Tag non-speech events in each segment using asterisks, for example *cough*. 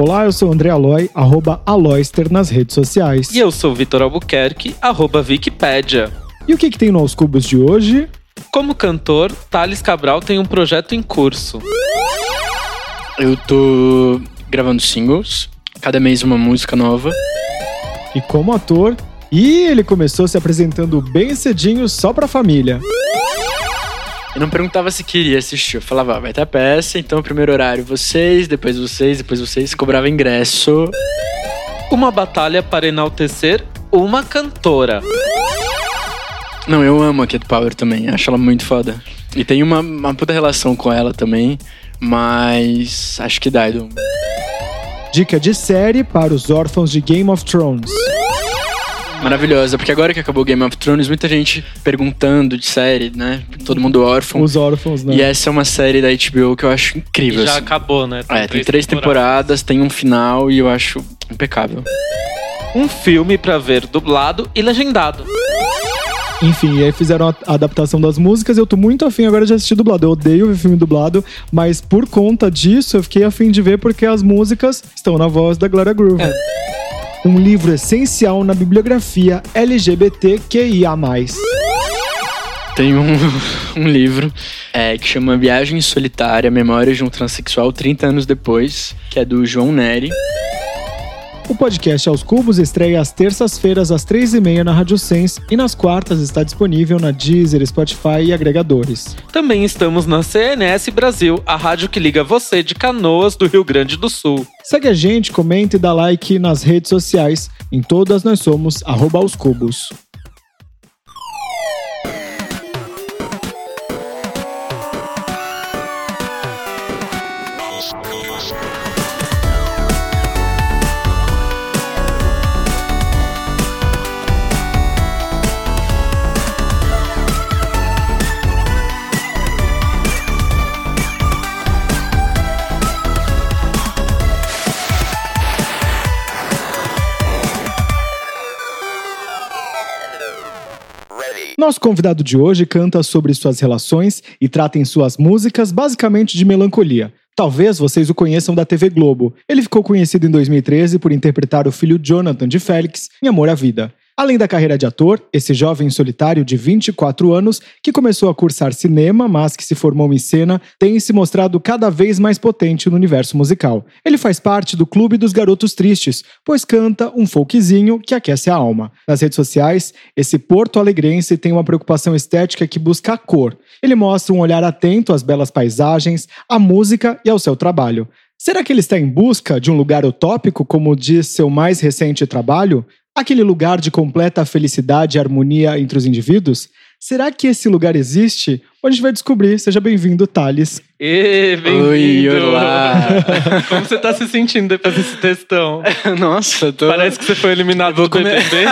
Olá, eu sou o André Aloy, arroba Aloyster nas redes sociais. E eu sou Vitor Albuquerque, arroba Wikipédia. E o que, que tem no Aos Cubos de hoje? Como cantor, Thales Cabral tem um projeto em curso. Eu tô gravando singles, cada mês uma música nova. E como ator, e ele começou se apresentando bem cedinho só pra família. Eu não perguntava se queria assistir, eu falava, ah, vai ter a peça, então primeiro horário vocês, depois vocês, depois vocês, cobrava ingresso. Uma batalha para enaltecer uma cantora. Não, eu amo a Kid Power também, acho ela muito foda. E tem uma, uma puta relação com ela também, mas acho que dá, Edu. Dica de série para os órfãos de Game of Thrones. Maravilhosa, porque agora que acabou Game of Thrones, muita gente perguntando de série, né? Todo mundo órfão. Os órfãos, né? E essa é uma série da HBO que eu acho incrível. E já assim. acabou, né? É, tem três temporadas, tem um final e eu acho impecável. Um filme pra ver dublado e legendado. Enfim, e aí fizeram a adaptação das músicas. Eu tô muito afim agora de assistir dublado. Eu odeio ver filme dublado, mas por conta disso eu fiquei afim de ver porque as músicas estão na voz da Gloria Groove. É. Um livro essencial na bibliografia LGBTQIA. Tem um, *laughs* um livro é, que chama Viagem Solitária, Memórias de um Transsexual 30 anos depois, que é do João Neri. O podcast Aos Cubos estreia às terças-feiras às três e meia na Rádio Sense e nas quartas está disponível na Deezer, Spotify e agregadores. Também estamos na CNS Brasil, a rádio que liga você de Canoas do Rio Grande do Sul. Segue a gente, comenta e dá like nas redes sociais. Em todas nós somos arroba aos cubos. Nosso convidado de hoje canta sobre suas relações e trata em suas músicas basicamente de melancolia. Talvez vocês o conheçam da TV Globo. Ele ficou conhecido em 2013 por interpretar o filho Jonathan de Félix em Amor à Vida. Além da carreira de ator, esse jovem solitário de 24 anos, que começou a cursar cinema, mas que se formou em cena, tem se mostrado cada vez mais potente no universo musical. Ele faz parte do Clube dos Garotos Tristes, pois canta um folkzinho que aquece a alma. Nas redes sociais, esse porto alegrense tem uma preocupação estética que busca a cor. Ele mostra um olhar atento às belas paisagens, à música e ao seu trabalho. Será que ele está em busca de um lugar utópico, como diz seu mais recente trabalho? Aquele lugar de completa felicidade e harmonia entre os indivíduos? Será que esse lugar existe? A gente vai descobrir. Seja bem-vindo, Thales. Ê, Oi, bem-vindo! olá! *laughs* Como você tá se sentindo depois desse textão? *laughs* Nossa, tô... Parece que você foi eliminado Vou do comer- BBB.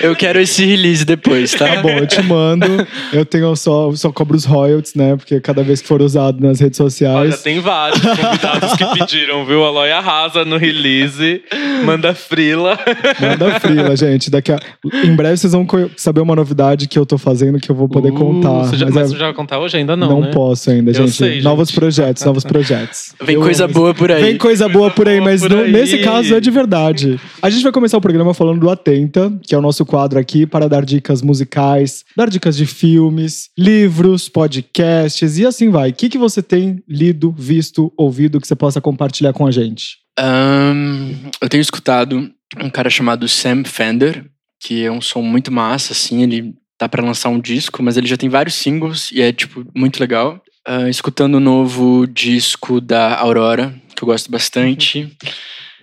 Eu quero esse release depois, tá? Tá bom, eu te mando. Eu tenho só, só cobro os royalties, né? Porque cada vez que for usado nas redes Olha, sociais. tem vários convidados que pediram, viu? A Aloy arrasa no release, manda frila. Manda frila, gente. Daqui a... Em breve vocês vão saber uma novidade que eu tô fazendo que eu vou poder Uh, contar. Você já, mas mas é- você já vai contar hoje? Ainda não, não né? posso ainda, Eu gente. sei, Novos gente. projetos, novos projetos. Vem Eu coisa amo boa por aí. Vem coisa boa por aí, boa mas por não- aí. nesse caso é de verdade. A gente vai começar o programa falando do Atenta, que é o nosso quadro aqui para dar dicas musicais, dar dicas de filmes, livros, podcasts e assim vai. O que, que você tem lido, visto, ouvido que você possa compartilhar com a gente? Ahn, eu tenho escutado um cara chamado Sam Fender, que é um som muito massa, assim, ele tá pra lançar um disco, mas ele já tem vários singles e é, tipo, muito legal. Ah, escutando o novo disco da Aurora, que eu gosto bastante.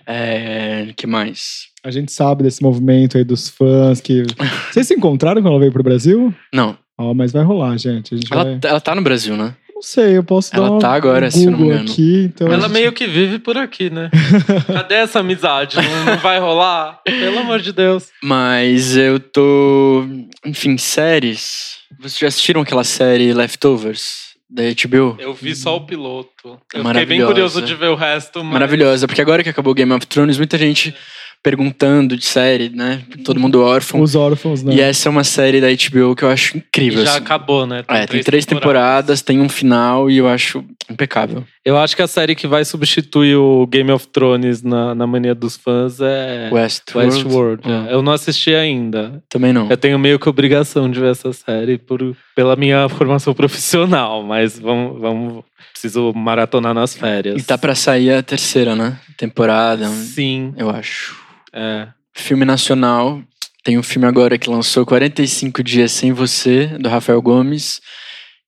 É, que mais? A gente sabe desse movimento aí dos fãs que. Vocês se encontraram quando ela veio pro Brasil? Não, Ó, mas vai rolar, gente. A gente ela, vai. ela tá no Brasil, né? Não sei, eu posso Ela dar uma, tá agora, um se eu não me engano. aqui. Então a Ela gente- meio que vive por aqui, né? *laughs* Cadê essa amizade? Não, não vai rolar? Pelo amor de Deus. Mas eu tô. Enfim, séries. Vocês já assistiram aquela série Leftovers? Da HBO? Eu vi só o piloto. Eu fiquei bem curioso de ver o resto, mas... Maravilhosa, porque agora que acabou Game of Thrones, muita gente perguntando de série, né? Todo mundo órfão. Os órfãos, né? E essa é uma série da HBO que eu acho E incrível. já assim. acabou, né? É, tem três temporadas, tem um final e eu acho impecável. Eu acho que a série que vai substituir o Game of Thrones na, na mania dos fãs é Westworld. Westworld. é. Eu não assisti ainda. Também não. Eu tenho meio que obrigação de ver essa série por, pela minha *laughs* formação profissional, mas vamos, vamos preciso maratonar nas férias. E tá pra sair a terceira, né? Temporada, Sim, eu acho. É. Filme nacional. Tem um filme agora que lançou 45 Dias Sem Você, do Rafael Gomes.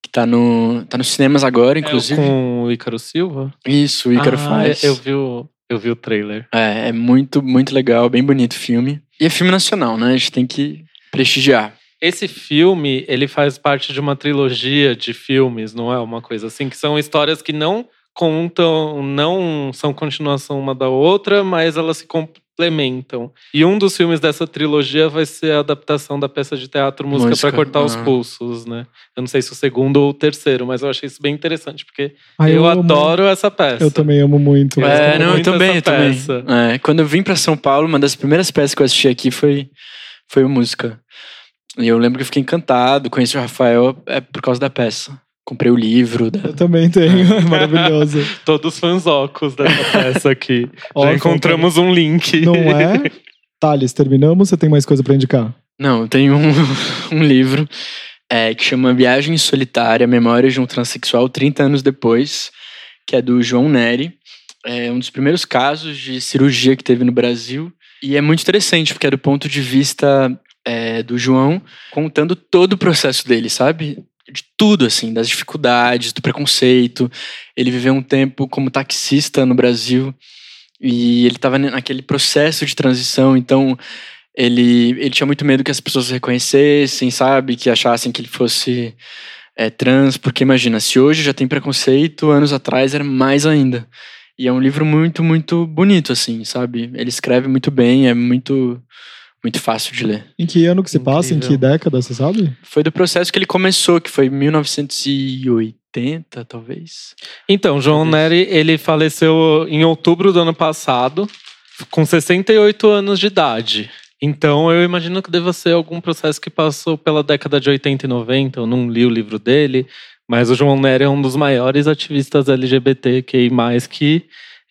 Que tá no, tá nos cinemas agora, inclusive. É com o Ícaro Silva? Isso, o Ícaro ah, faz. Eu vi, o, eu vi o trailer. É, é muito, muito legal, bem bonito o filme. E é filme nacional, né? A gente tem que prestigiar. Esse filme, ele faz parte de uma trilogia de filmes, não é uma coisa assim? Que são histórias que não contam, não são continuação uma da outra, mas elas se complementam. E um dos filmes dessa trilogia vai ser a adaptação da peça de teatro Música, para Cortar os ah. Pulsos, né? Eu não sei se o segundo ou o terceiro, mas eu achei isso bem interessante, porque Ah, eu, amo. adoro essa peça. Eu também amo muito. Eu é, não, eu muito também, essa eu também. peça. É, quando eu vim pra São Paulo, uma das primeiras peças que eu assisti aqui foi, foi o música. E eu lembro que eu fiquei encantado, conheci o Rafael é, por causa da peça. Comprei o livro. Da... Eu também tenho, é *laughs* maravilhoso. *laughs* Todos fanzocos dessa *laughs* peça aqui. Já encontramos um link. Não é? Thales, terminamos? Você tem mais coisa pra indicar? Não, eu tenho um, um livro é, que chama Viagem Solitária, Memórias de um Transsexual 30 anos depois, que é do João Neri. É um dos primeiros casos de cirurgia que teve no Brasil. E é muito interessante, porque é do ponto de vista é, do João, contando todo o processo dele, sabe? De tudo, assim, das dificuldades, do preconceito. Ele viveu um tempo como taxista no Brasil e ele estava naquele processo de transição, então ele, ele tinha muito medo que as pessoas reconhecessem, sabe? Que achassem que ele fosse é, trans, porque imagina, se hoje já tem preconceito, anos atrás era mais ainda. E é um livro muito, muito bonito, assim, sabe? Ele escreve muito bem, é muito, muito fácil de ler. Em que ano que se passa? Em que década, você sabe? Foi do processo que ele começou, que foi 1980, talvez. Então, João Talvez. Neri, ele faleceu em outubro do ano passado, com 68 anos de idade. Então, eu imagino que deva ser algum processo que passou pela década de 80 e 90. Eu não li o livro dele, mas o João Neri é um dos maiores ativistas LGBTQI+, que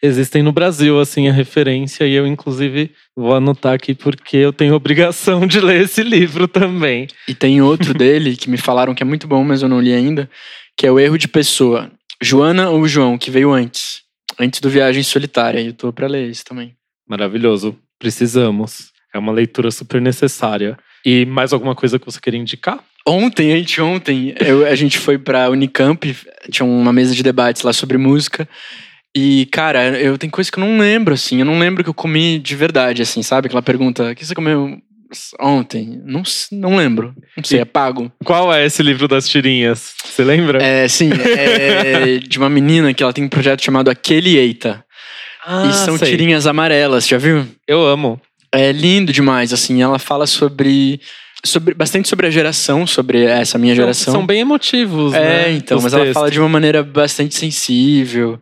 existem no Brasil, assim, a referência. E eu, inclusive, vou anotar aqui porque eu tenho obrigação de ler esse livro também. E tem outro dele que me falaram que é muito bom, mas eu não li ainda, que é o Erro de Pessoa. Joana ou João, que veio antes. Antes do Viagem Solitária. E eu tô pra ler esse também. Maravilhoso. Precisamos. É uma leitura super necessária. E mais alguma coisa que você queria indicar? Ontem, anteontem, eu, a gente foi pra Unicamp, tinha uma mesa de debates lá sobre música. E, cara, eu tenho coisa que eu não lembro, assim. Eu não lembro que eu comi de verdade, assim, sabe? Aquela pergunta, o que você comeu ontem? Não, não lembro. Não sei, é pago. Qual é esse livro das tirinhas? Você lembra? É, sim, é de uma menina que ela tem um projeto chamado Aquele Eita. Ah, e são sei. tirinhas amarelas, já viu? Eu amo. É lindo demais, assim. Ela fala sobre, sobre bastante sobre a geração, sobre essa minha geração. São bem emotivos, é, né? então, os mas ela textos. fala de uma maneira bastante sensível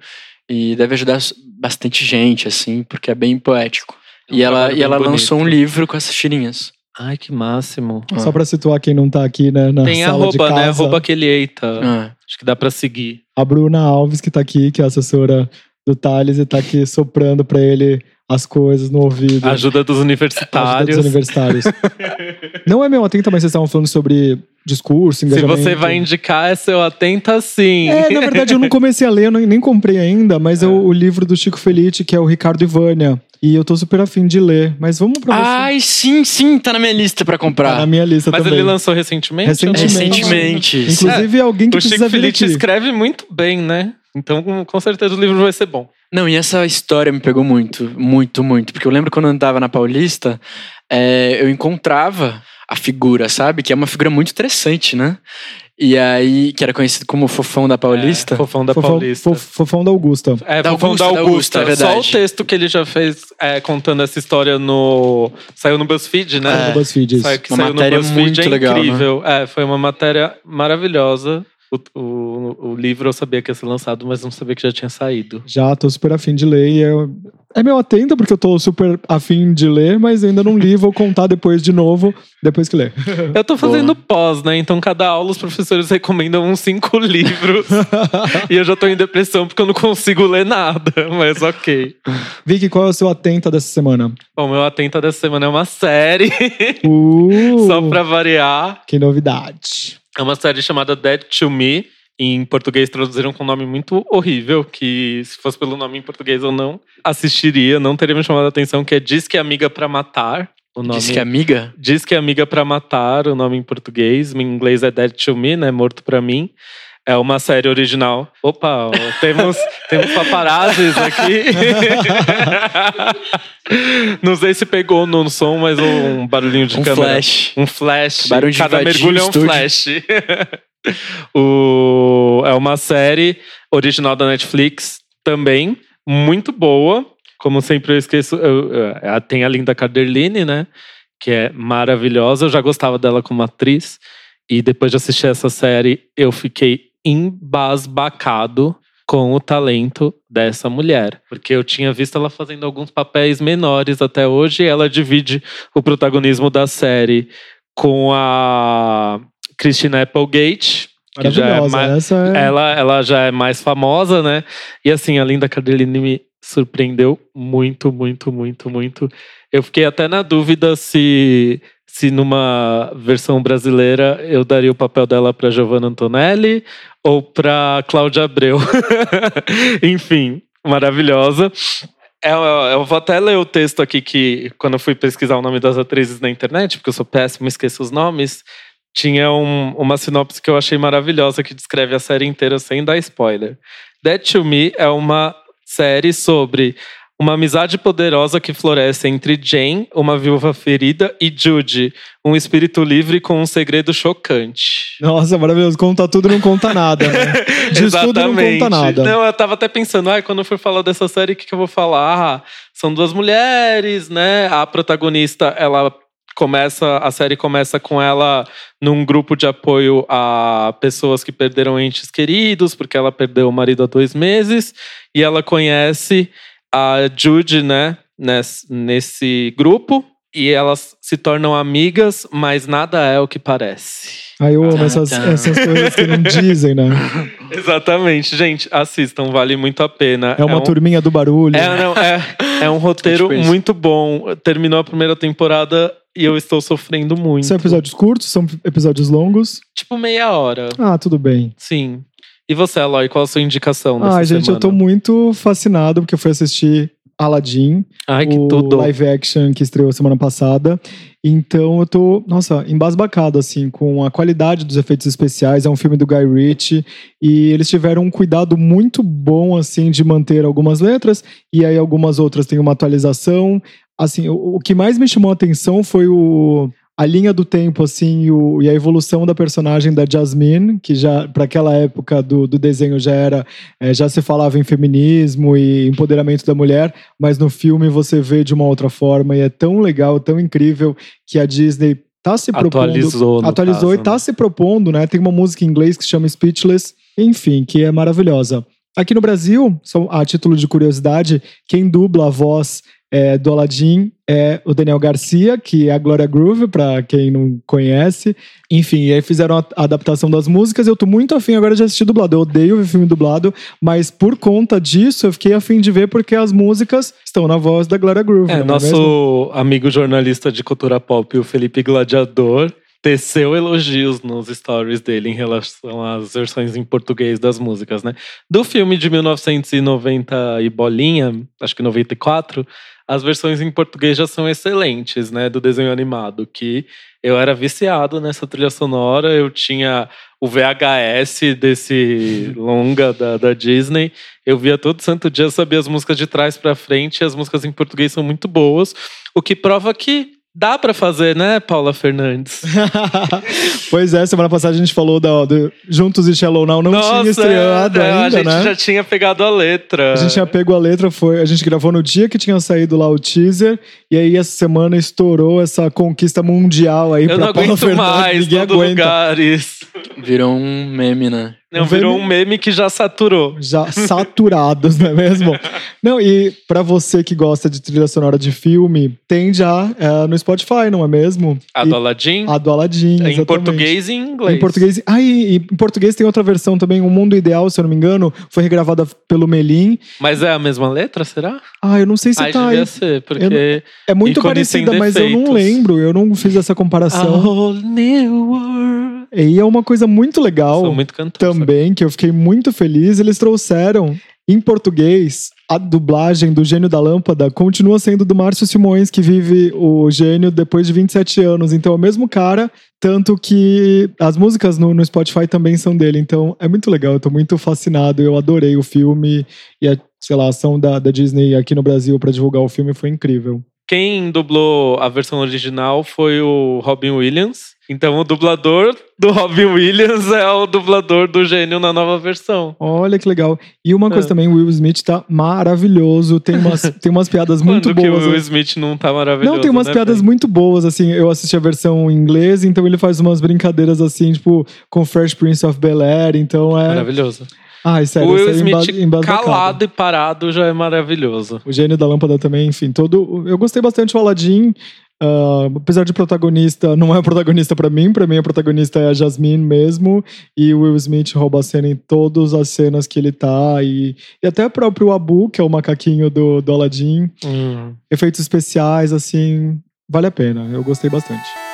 e deve ajudar bastante gente, assim, porque é bem poético. É um e ela, e ela lançou um livro com essas tirinhas. Ai, que máximo. Ah. Só pra situar quem não tá aqui, né, na Tem sala de arroba, casa. né? Arroba aquele eita. Ah, Acho que dá pra seguir. A Bruna Alves, que tá aqui, que é assessora do Thales, e tá aqui soprando pra ele as coisas no ouvido. Ajuda dos Ajuda universitários. dos universitários. *laughs* não é meu atenta, mas vocês estavam falando sobre discurso, Se engajamento. você vai indicar, é seu atenta sim. É, na verdade, eu não comecei a ler, eu nem, nem comprei ainda, mas é. o, o livro do Chico Felice, que é o Ricardo Ivânia. E eu tô super afim de ler. Mas vamos pra você. Ai, sim, sim, tá na minha lista pra Tá comprar. na minha lista Mas também. ele lançou recentemente? Recentemente. Recentemente. Inclusive, alguém que O precisa Chico vir Felice escreve muito bem, né? Então, com certeza, o livro vai ser bom. Não, e essa história me pegou muito, muito, muito. Porque eu lembro quando eu andava na Paulista, é, eu encontrava a figura, sabe? Que é uma figura muito interessante, né? E aí, que era conhecido como Fofão da Paulista. É, fofão da Fofão, Paulista. fof- fofão da Augusta. É, Da Fofão Augusta, da da Augusta. É Só o verdade. texto que ele já fez é, contando essa história no. Saiu no BuzzFeed, né? No BuzzFeed, isso. Saiu, que Uma saiu matéria no BuzzFeed muito é legal, né? incrível. É, foi uma matéria maravilhosa. O, o, o, livro eu sabia que ia ser lançado, mas não sabia que já tinha saído. Já, tô super afim de ler. E eu... É meio atento, porque eu tô super afim de ler, mas ainda não li, vou contar depois de novo, depois que ler. *laughs* Eu tô fazendo Boa. pós, né? Então, cada aula os professores recomendam uns cinco *laughs* livros. e eu já tô em depressão porque eu não consigo ler nada, *laughs* mas ok. Vicky, qual é o seu atenta dessa semana? Bom, meu atenta dessa semana é uma série. Uh, Só pra variar. Que novidade. É uma série chamada Dead to Me. Em português traduziram com um nome muito horrível, que se fosse pelo nome em português eu não assistiria, não teria me chamado a atenção, que é Diz que é Amiga para Matar. O nome, Diz que é Amiga? Diz que é Amiga para Matar, o nome em português. Em inglês é Dead to Me, né? Morto para mim. É uma série original. Opa, temos, *laughs* temos paparazzis aqui. *laughs* Não sei se pegou no som, mas um barulhinho de um câmera. Flash. Um flash. Barulho de Cada mergulho é um flash. *laughs* o, é uma série original da Netflix também, muito boa. Como sempre eu esqueço, eu, eu, tem a Linda Carderline, né? Que é maravilhosa. Eu já gostava dela como atriz. E depois de assistir essa série, eu fiquei embasbacado com o talento dessa mulher. Porque eu tinha visto ela fazendo alguns papéis menores até hoje. ela divide o protagonismo da série com a Christina Applegate. Que já é mais, é... Ela, ela já é mais famosa, né? E assim, a Linda Cardellini me surpreendeu muito, muito, muito, muito. Eu fiquei até na dúvida se se numa versão brasileira eu daria o papel dela para Giovanna Antonelli ou para Cláudia Abreu. *laughs* Enfim, maravilhosa. É, eu vou até ler o texto aqui que, quando eu fui pesquisar o nome das atrizes na internet, porque eu sou péssimo, esqueço os nomes, tinha um, uma sinopse que eu achei maravilhosa que descreve a série inteira sem dar spoiler. Dead to Me é uma série sobre uma amizade poderosa que floresce entre Jane, uma viúva ferida, e Jude, um espírito livre com um segredo chocante. Nossa, maravilhoso. Conta tudo não conta nada. Né? *laughs* Diz tudo não conta nada. Não, eu tava até pensando, ah, quando eu for falar dessa série, o que, que eu vou falar? Ah, são duas mulheres, né? A protagonista, ela começa a série começa com ela num grupo de apoio a pessoas que perderam entes queridos porque ela perdeu o marido há dois meses e ela conhece a Jude, né, nesse, nesse grupo. E elas se tornam amigas, mas nada é o que parece. Aí eu amo essas, essas coisas que não dizem, né? *laughs* Exatamente. Gente, assistam, vale muito a pena. É uma é um... turminha do barulho. É, não, é, é um *laughs* roteiro tipo muito bom. Terminou a primeira temporada e eu estou sofrendo muito. São episódios curtos? São episódios longos? Tipo meia hora. Ah, tudo bem. Sim. E você, Aloy, qual a sua indicação dessa Ah, gente, semana? eu tô muito fascinado porque eu fui assistir Aladdin, Ai, que o tudo. live action que estreou semana passada. Então eu tô, nossa, embasbacado assim com a qualidade dos efeitos especiais. É um filme do Guy Ritchie e eles tiveram um cuidado muito bom assim de manter algumas letras e aí algumas outras têm uma atualização. Assim, o, o que mais me chamou a atenção foi o a linha do tempo, assim, e, o, e, a evolução da personagem da Jasmine, que já, para aquela época do, do desenho, já era, é, já se falava em feminismo e empoderamento da mulher, mas no filme você vê de uma outra forma, e é tão legal, tão incrível, que a Disney tá se propondo. Atualizou. atualizou caso, e tá né? se propondo, né? Tem uma música em inglês que chama Speechless, enfim, que é maravilhosa. Aqui no Brasil, a título de curiosidade, quem dubla a voz é, do Aladdin é o Daniel Garcia, que é a Gloria Groove, para quem não conhece. Enfim, e aí fizeram a adaptação das músicas. Eu tô muito afim agora de assistir dublado. Eu odeio ver filme dublado, mas por conta disso eu fiquei afim de ver porque as músicas estão na voz da Gloria Groove. É, nosso é amigo jornalista de cultura pop, o Felipe Gladiador, teceu elogios nos stories dele em relação às versões em português das músicas, né? Do filme de 1990 e bolinha, acho que 94, as versões em português já são excelentes, né? Do desenho animado, que eu era viciado nessa trilha sonora, eu tinha o VHS desse longa da, da Disney, eu via todo santo dia, sabia as músicas de trás para frente, e as músicas em português são muito boas, o que prova que Dá para fazer, né, Paula Fernandes? *laughs* pois é, semana passada a gente falou da, do Juntos e Shallow Now, não Nossa, tinha estreado é, ainda, A gente né? já tinha pegado a letra. A gente tinha pego a letra, foi, a gente gravou no dia que tinha saído lá o teaser, e aí essa semana estourou essa conquista mundial aí Eu pra não Paula aguento Fernandes. mais, ninguém todo aguenta. lugar isso. Virou um meme, né? Não, Um virou meme- um meme que já saturou. Já saturados, não é mesmo? *laughs* Não, e pra você que gosta de trilha sonora de filme, tem já é, no Spotify, não é mesmo? A E- do Aladdin, a do Aladdin, em exatamente. português e em inglês. Em português. Ah, e, e em português tem outra versão também, O Mundo Ideal, se eu não me engano, foi regravada pelo Melim. Mas é a mesma letra, será? Ah, eu não sei se Ai, tá devia aí. ser, porque... É muito parecida, mas eu não lembro. Eu não fiz essa A comparação. whole new world. E é uma coisa muito legal muito cantor. também, que eu fiquei muito feliz. Eles trouxeram em português a dublagem do Gênio da Lâmpada continua sendo do Márcio Simões, que vive o gênio depois de 27 anos. Então é o mesmo cara, tanto que as músicas no, no Spotify também são dele. Então é muito legal, eu tô muito fascinado. Eu adorei o filme e a, sei lá, a ação da, da Disney aqui no Brasil para divulgar o filme foi incrível. Quem dublou a versão original foi o Robin Williams. Então o dublador do Robin Williams é o dublador do gênio na nova versão. Olha que legal. E uma coisa É. também, o Will Smith tá maravilhoso. Tem umas, *laughs* tem umas piadas muito Quando que boas. o Will Smith não tá maravilhoso? Não, tem umas né, piadas velho? muito boas, assim. Eu assisti a versão em inglês, então ele faz umas brincadeiras assim, tipo, com Fresh Prince of Bel Air. Então é. Maravilhoso. Ai, sério, o Will é Smith calado e parado já é maravilhoso. O gênio da lâmpada também, enfim, todo. Eu gostei bastante do Aladdin. Ah, apesar de protagonista, não é protagonista pra mim, pra mim a protagonista é a Jasmine mesmo, e o Will Smith rouba a cena em todas as cenas que ele tá, e, e até o próprio Abu, que é o macaquinho do, do Aladdin, Hum. efeitos especiais, assim, vale a pena, eu gostei bastante.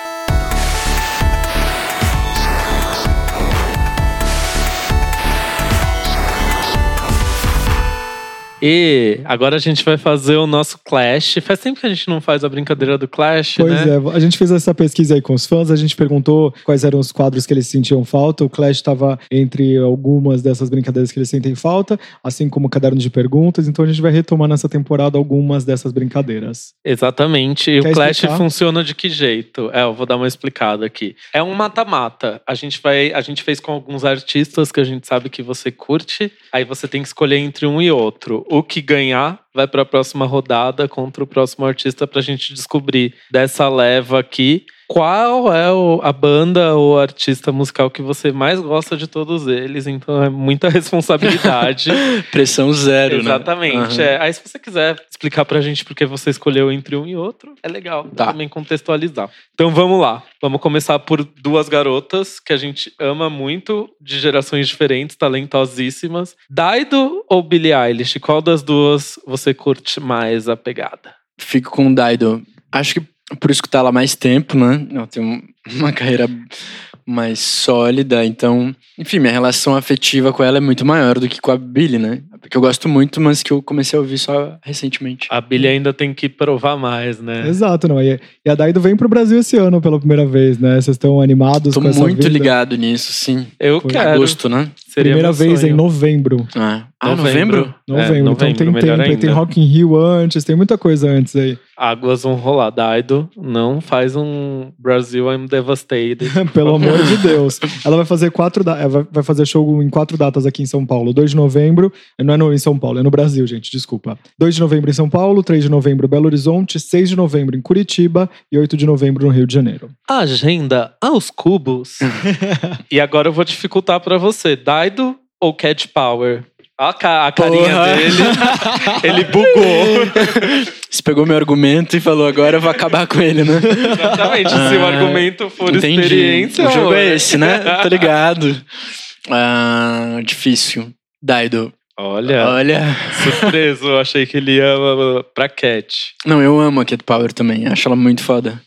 E agora a gente vai fazer o nosso Clash. Faz tempo que a gente não faz a brincadeira do Clash, Pois né? é, a gente fez essa pesquisa aí com os fãs, a gente perguntou quais eram os quadros que eles sentiam falta. O Clash estava entre algumas dessas brincadeiras que eles sentem falta, assim como o caderno de perguntas. Então a gente vai retomar nessa temporada algumas dessas brincadeiras. Exatamente. E Quer o Clash explicar? funciona de que jeito? É, eu vou dar uma explicada aqui. É um mata-mata. A gente vai, a gente fez com alguns artistas que a gente sabe que você curte. Aí você tem que escolher entre um e outro. O que ganhar vai para a próxima rodada contra o próximo artista pra gente descobrir dessa leva aqui qual é o- a banda ou artista musical que você mais gosta de todos eles. Então é muita *laughs* responsabilidade. *laughs* Pressão zero, né? Exatamente. Aham. é. Aí, se você quiser explicar pra gente por que você escolheu entre um e outro, é legal Tá. também contextualizar. Então vamos lá. Vamos começar por duas garotas que a gente ama muito, de gerações diferentes, talentosíssimas. Daido ou Billie Eilish? Qual das duas você curte mais a pegada? Fico com o Daido. Acho que por escutar ela há mais tempo, né? Tem um- uma carreira mais sólida, então, enfim, minha relação afetiva com ela é muito maior do que com a Billy, né? Porque eu gosto muito, mas que eu comecei a ouvir só recentemente. A Billie ainda tem que provar mais, né? Exato, não. E, e a Daido vem pro Brasil esse ano pela primeira vez, né? Vocês estão animados Tô com essa muito vinda? ligado nisso, sim. Eu Foi quero. Agosto, né? Seria Primeira vez sonho. em novembro. Ah, ah Novembro. novembro? Novembro, É, então tem melhor tempo. aí Tem ainda. Rock in Rio antes, tem muita coisa antes aí. Águas vão rolar. Daido, não faz um Brasil I'm devastated. *laughs* Pelo amor de Deus. Ela vai fazer quatro da- vai- vai fazer show em quatro datas aqui em São Paulo. 2 de novembro, não é no, em São Paulo, é no Brasil, gente, desculpa. 2 de novembro em São Paulo, 3 de novembro Belo Horizonte, 6 de novembro em Curitiba e 8 de novembro no Rio de Janeiro. Agenda aos cubos. *laughs* e agora eu vou dificultar pra você. Daido ou Cat Power? Olha a, ca- a carinha Porra. dele. *laughs* Ele bugou. Você pegou meu argumento e falou, agora eu vou acabar com ele, né? Exatamente. Se o Ah, argumento for Entendi. experiência. O jogo é esse, né? Tô ligado. *laughs* Ah, difícil. Daido. Olha, Olha. surpreso. Eu achei que ele ia pra Cat. Não, eu amo a Cat Power também. Acho ela muito foda.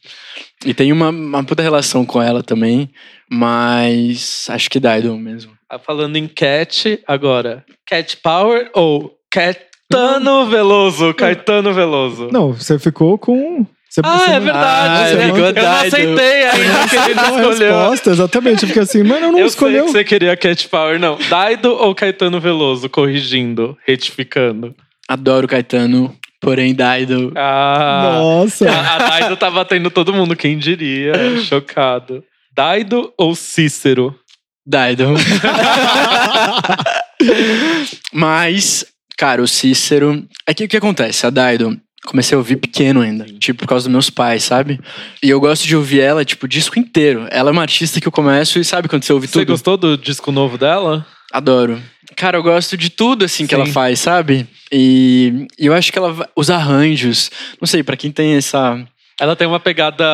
E tem uma, uma puta relação com ela também. Mas acho que Daido mesmo. Ah, Falando em Cat, agora. Cat Power ou Caetano Veloso? Caetano Veloso. Não, você ficou com. Você, Ah, você é não- verdade. Ah, eu, ficou eu não aceitei *laughs* ainda que ele Não, não escolheu. resposta, exatamente. Porque assim, mano, eu não eu escolheu. sei que você queria Cat Power, não. Daido ou Caetano Veloso? Corrigindo, retificando. Adoro Caetano, porém Daido. Ah, Nossa. a, a Daido tá batendo todo mundo, quem diria? Chocado. Daido ou Cícero? Daido. *laughs* Mas, cara, o Cícero. É que o que acontece? A Daido, comecei a ouvir pequeno ainda, tipo, por causa dos meus pais, sabe? E eu gosto de ouvir ela, tipo, o disco inteiro. Ela é uma artista que eu começo e sabe quando você ouve Você tudo? gostou do disco novo dela? Adoro. Cara, eu gosto de tudo, assim, que Sim. ela faz, sabe? E, e eu acho que ela, os arranjos, não sei, pra quem tem essa... Ela tem uma pegada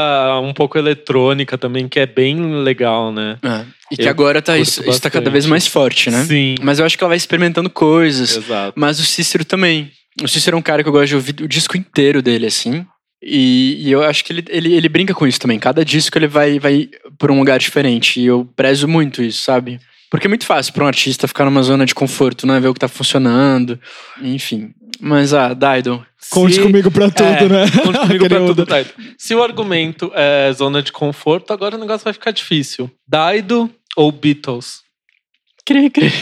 um pouco eletrônica também, que é bem legal, né? ah, e que Eu agora tá, isso, isso tá cada vez mais forte, né? Sim. Mas eu acho que ela vai experimentando coisas. Exato. Mas o Cícero também. O Cícero é um cara que eu gosto de ouvir o disco inteiro dele, assim. E, e eu acho que ele, ele, ele brinca com isso também. Cada disco ele vai, vai por um lugar diferente. E eu prezo muito isso, sabe? Porque é muito fácil pra um artista ficar numa zona de conforto, né? Ver o que tá funcionando. Enfim. Mas, ah, Dido. Conte Se- comigo pra tudo, É, né? Conte comigo *laughs* pra tudo. Daido. Se o argumento é zona de conforto, agora o negócio vai ficar difícil. Daido ou Beatles? Cri, cri. *laughs*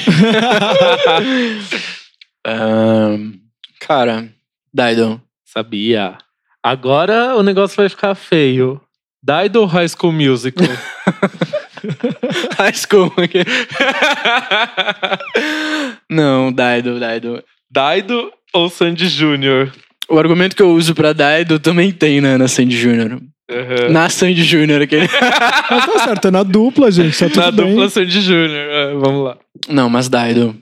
*laughs* Ahn, cara, Dido. Sabia. Agora o negócio vai ficar feio. Daido ou High School Musical? *laughs* High school. Não, Dido, Dido. Daido ou Sandy Júnior? O argumento que eu uso pra Dido também tem, né, na Sandy Júnior. Uhum. Na Sandy Júnior, aquele. *laughs* Mas tá certo, é na dupla, gente. Tá tudo Na bem. dupla Sandy Júnior. É, vamos lá. Não, mas Dido.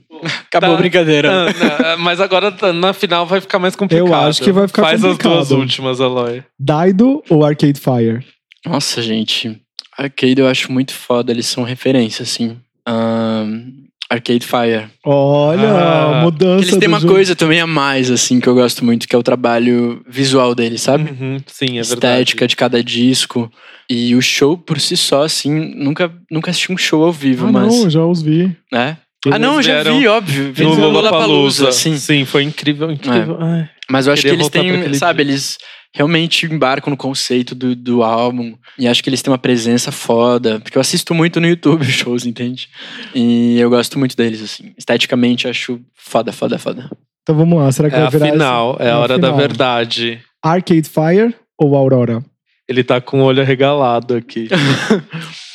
Acabou Tá. a brincadeira. Não, mas agora tá- na final vai ficar mais complicado. Eu acho que vai ficar Faz complicado. as duas últimas, Aloy. Dido ou Arcade Fire? Nossa, gente. Arcade eu acho muito foda, eles são referência, assim. Ahn, Arcade Fire. Olha, Ah, mudança. Eles têm uma jogo. coisa também a mais, assim, que eu gosto muito, que é o trabalho visual deles, sabe? Uhum, sim, é Estética verdade. de cada disco. E o show por si só, assim, nunca, nunca assisti um show ao vivo, Ah, mas. não, já os vi. né? Eles Ah, não, eu já vi, óbvio. Vi No Lollapalooza. Sim. Sim, foi incrível, incrível. Ai. Mas eu acho que eles têm, sabe, dia. eles realmente embarcam no conceito do, do álbum. E acho que eles têm uma presença foda. Porque eu assisto muito no YouTube shows, entende? E eu gosto muito deles, assim. Esteticamente, acho foda, foda, foda. Então vamos lá, será que É vai a virar final, esse- é a hora da final. verdade. Arcade Fire ou Aurora? Ele tá com o olho arregalado aqui.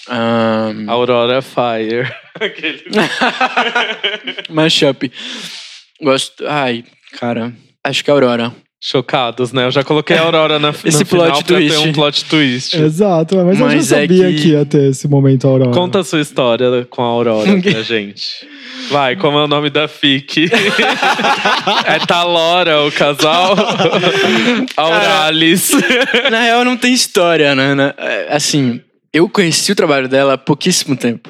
Ahn, *laughs* Aurora Fire. Aquele- *laughs* Mashup. Gosto. Ai, cara. Acho que é Aurora. Chocados, né? Eu já coloquei a Aurora na, Esse no final plot pra ter twist. um plot twist. Exato, mas, eu Mas já é sabia que- que... ia ter esse momento Aurora. Conta a sua história com a Aurora pra gente. Vai, como é o nome da FIC? *laughs* é Talora, o casal? *laughs* Auralis. Na real, não tem história, né? É, Assim, eu conheci o trabalho dela há pouquíssimo tempo.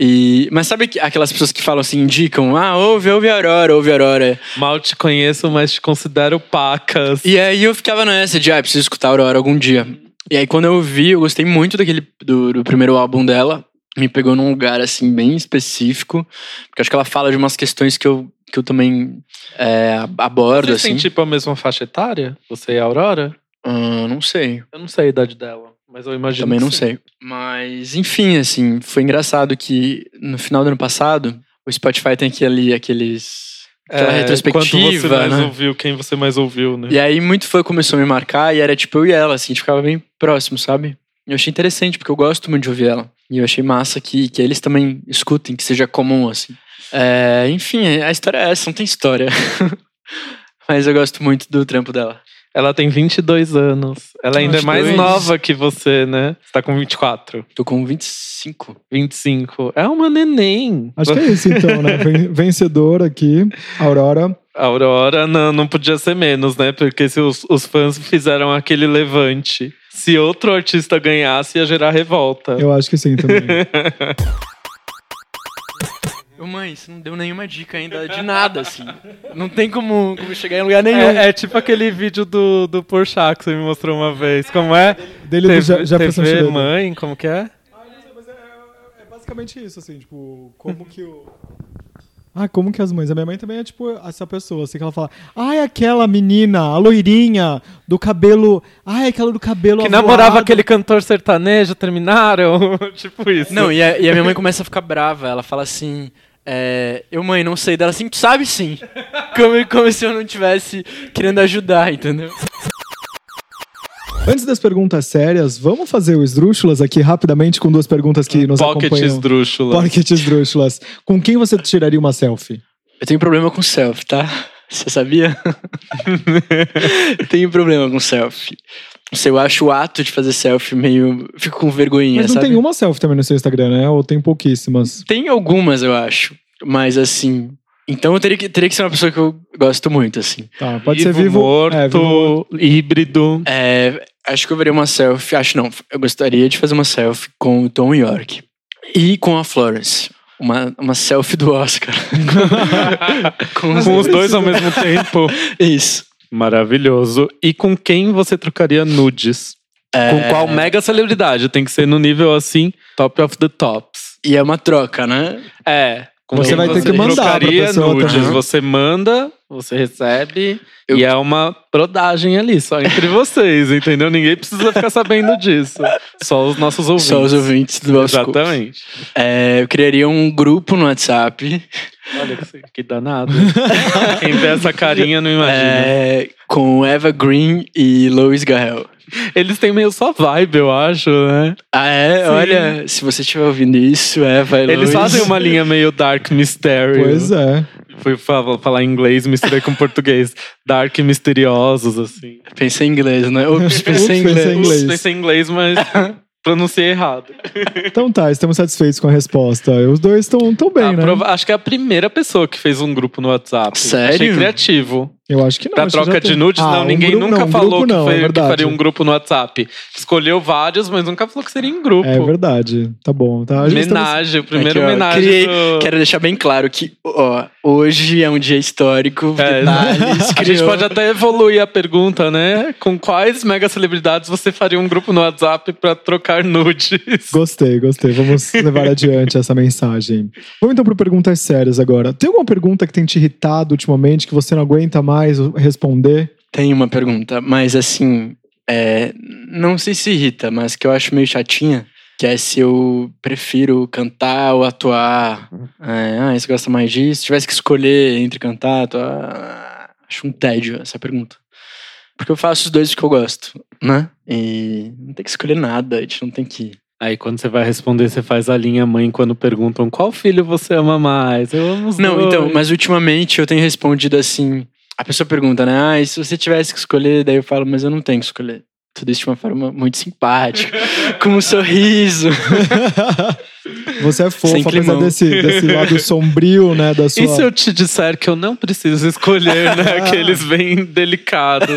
E, mas sabe que- aquelas pessoas que falam assim, indicam, ah, ouve, ouve Aurora, ouve Aurora. Mal te conheço, mas te considero pacas. E aí eu ficava nessa de, ah, preciso escutar Aurora algum dia. E aí quando eu vi, eu gostei muito daquele, do, do primeiro álbum dela. Me pegou num lugar, assim, bem específico. Porque acho que ela fala de umas questões que eu, que eu também é, abordo, Vocês assim. têm tipo a mesma faixa etária? Você e a Aurora? Ah, não sei. Eu não sei a idade dela, mas eu imagino Também não sei. Mas, enfim, assim, foi engraçado que no final do ano passado, o Spotify tem aquele, aqueles. Aquela É, retrospectiva, Quanto você mais né? ouviu, quem você mais ouviu, né? E aí, muito fã começou a me marcar e era tipo eu e ela, assim, a gente ficava bem próximo, sabe? E eu achei interessante, porque eu gosto muito de ouvir ela. E eu achei massa que, que eles também escutem, que seja comum, assim. É, enfim, a história é essa, não tem história. *laughs* Mas eu gosto muito do trampo dela. Ela tem 22 anos. Ela ainda é mais 22. nova que você, né? Você tá com 24. Tô com 25. 25. É uma neném. Acho que é isso então, né? *laughs* Ven- Vencedor aqui, Aurora. Aurora não, não podia ser menos, né? Porque se os, os fãs fizeram aquele levante. Se outro artista ganhasse, ia gerar revolta. Eu acho que sim também. *laughs* Ô mãe, você não deu nenhuma dica ainda de *laughs* nada, assim. Não tem como, como chegar em lugar nenhum. É, é tipo aquele vídeo do, do Porchat que você me mostrou uma vez. Como é? Dele do Je- Jefferson TV mãe, como que é? É basicamente isso, assim, tipo, como que o. Ah, como que as mães? A minha mãe também é tipo essa pessoa, assim, que ela fala, ai, aquela menina, a loirinha, do cabelo. Ai, aquela do cabelo. Que avoado." namorava aquele cantor sertanejo, terminaram? *laughs* tipo isso. Não, e a, e a minha mãe começa a ficar brava. Ela fala assim: é, Eu, mãe, não sei dela assim, tu sabe sim. Como, como se eu não tivesse querendo ajudar, entendeu? Antes das perguntas sérias, vamos fazer o esdrúxulas aqui rapidamente com duas perguntas que nos Pocket acompanham. esdrúxula. Pocket esdrúxulas. Com quem você tiraria uma selfie? Eu tenho problema com selfie, tá? Você sabia? *laughs* Tenho problema com selfie. Se eu acho o ato de fazer selfie meio. Fico com vergonhinha, Mas não sabe? tem uma selfie também no seu Instagram, né? Ou tem pouquíssimas? Tem algumas, eu acho. Mas assim. Então eu teria que, teria que ser uma pessoa que eu gosto muito, assim. Tá, pode vivo, ser vivo. morto, é, vivo morto. híbrido. É, acho que eu veria uma selfie. Acho não. Eu gostaria de fazer uma selfie com o Tom York. E com a Florence. Uma, uma selfie do Oscar. com os *laughs* *laughs* Com os dois ao mesmo tempo. Isso. Maravilhoso. E com quem você trocaria nudes? É, Com qual mega celebridade? Tem que ser no nível assim, top of the tops. E é uma troca, né? É. com Você quem vai ter que mandar pra trocaria pessoa nudes. também. Você manda, você recebe. Eu- E é uma brodagem ali, só entre *laughs* vocês, entendeu? Ninguém precisa ficar sabendo disso. Só os nossos ouvintes. Só os ouvintes do. Exatamente. É, eu criaria um grupo no WhatsApp Olha que, *laughs* que danado. Quem vê essa carinha não imagina. é, com Eva Green e Lois Garrel. Eles têm meio só vibe, eu acho, né? Ah, é? Sim. Olha, se você estiver ouvindo isso, Eva e Eles fazem uma linha meio dark mystery. Pois é. Fui falar, em inglês, misturei com português. Dark e misteriosos, assim. Pensei em inglês, né? Ups, pensei em Ups, inglês. pensei em inglês. Pensei em inglês, mas *laughs* pronunciei errado. Então tá, estamos satisfeitos com a resposta. Os dois estão tão bem, né? Aprova- Acho que é a primeira pessoa que fez um grupo no WhatsApp. Sério? Achei criativo. Eu acho que não. Pra troca de tem. nudes, Ah, não. um Ninguém grupo- nunca não, falou que, não, foi- é que verdade. faria um grupo no WhatsApp. Escolheu vários, mas nunca falou que seria em grupo. É verdade. Tá bom. Tá. Estamos- Homenagem, o primeiro ó, homenagem. criei- Quero deixar bem claro que, ó, hoje é um dia histórico. É, Detalhes, *laughs* a gente pode até evoluir a pergunta, né? Com quais mega celebridades você faria um grupo no WhatsApp pra trocar nudes? *laughs* Gostei, gostei. Vamos *laughs* levar adiante essa mensagem. Vamos então para perguntas sérias agora. Tem alguma pergunta que tem te irritado ultimamente que você não aguenta mais responder? Tem uma pergunta, mas assim, é, não sei se irrita, mas que eu acho meio chatinha, que é se eu prefiro cantar ou atuar. É, ah, você gosta mais disso? Se tivesse que escolher entre cantar atuar, acho um tédio essa pergunta. Porque eu faço os dois que eu gosto, né? E não tem que escolher nada, a gente não tem que. Aí quando você vai responder, você faz a linha mãe quando perguntam qual filho você ama mais. Eu amo os Não, dois. então, mas ultimamente eu tenho respondido assim. A pessoa pergunta, né? Ah, e se você tivesse que escolher, daí eu falo, mas eu não tenho que escolher. Tudo isso de uma forma muito simpática, *laughs* com um sorriso. *laughs* Você é fofo, apesar desse, desse lado *laughs* sombrio, né, da sua... E se eu te disser que eu não preciso escolher, né? Aqueles bem delicados.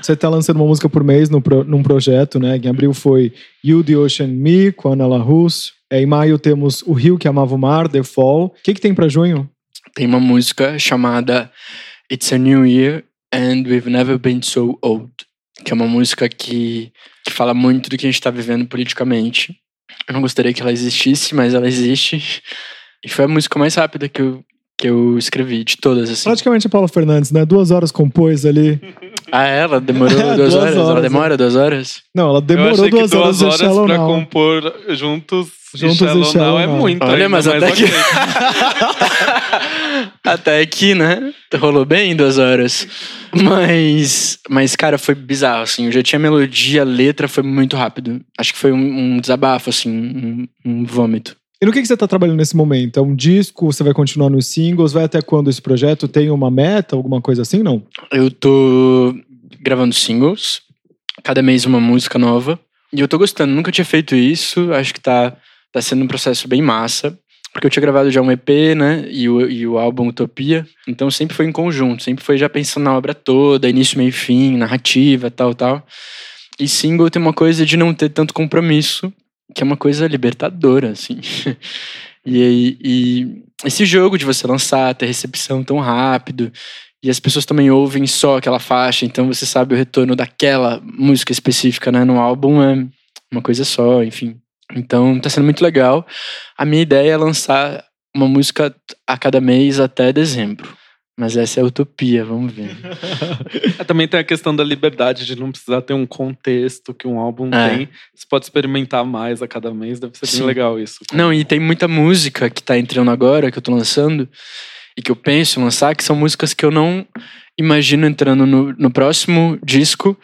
Você tá lançando uma música por mês no pro- num projeto, né? Em abril foi You, The Ocean, Me, com a Ana La Russo. É, em maio temos O Rio que Amava o Mar, The Fall. O que, que tem pra junho? Tem uma música chamada It's a New Year and We've Never Been So Old. Que é uma música que, que fala muito do que a gente tá vivendo politicamente. Eu não gostaria que ela existisse, mas ela existe. E foi a música mais rápida que eu, que eu escrevi, de todas, assim. Praticamente a Paula Fernandes, né? Duas horas compôs ali. *laughs* Ah, ela demorou *laughs* duas, Duas horas? Ela horas, demora duas horas? Não, ela demorou duas, que duas horas, horas de Shallow pra compor juntos, Juntos e Shallow Now é muito. Olha, ainda, mas até ok. que. *laughs* até aqui, né? Rolou bem em duas horas. Mas, mas, cara, foi bizarro, assim. Eu já tinha melodia, letra foi muito rápido. Acho que foi um, um desabafo, assim, um, um vômito. E no que, que você tá trabalhando nesse momento? É um disco? Você vai continuar nos singles? Vai até quando esse projeto? Tem uma meta, alguma coisa assim? Não? Eu tô gravando singles, cada mês uma música nova. E eu tô gostando, nunca tinha feito isso. Acho que tá, tá sendo um processo bem massa. Porque eu tinha gravado já um EP, né? E o, e o álbum Utopia. Então sempre foi em conjunto, sempre foi já pensando na obra toda, início, meio fim, narrativa, tal, tal. E single tem uma coisa de não ter tanto compromisso, que é uma coisa libertadora, assim. *laughs* e, e esse jogo de você lançar, ter recepção tão rápido, e as pessoas também ouvem só aquela faixa, então você sabe o retorno daquela música específica, né? No álbum é uma coisa só, enfim. Então tá sendo muito legal. A minha ideia é lançar uma música a cada mês até dezembro. Mas essa é a utopia, vamos ver. *laughs* É, Também tem a questão da liberdade de não precisar ter um contexto que um álbum É. tem. Você pode experimentar mais a cada mês, deve ser Sim. bem legal isso. Não, e tem muita música que tá entrando agora, que eu tô lançando, e que eu penso em lançar, que são músicas que eu não imagino entrando no, no próximo disco.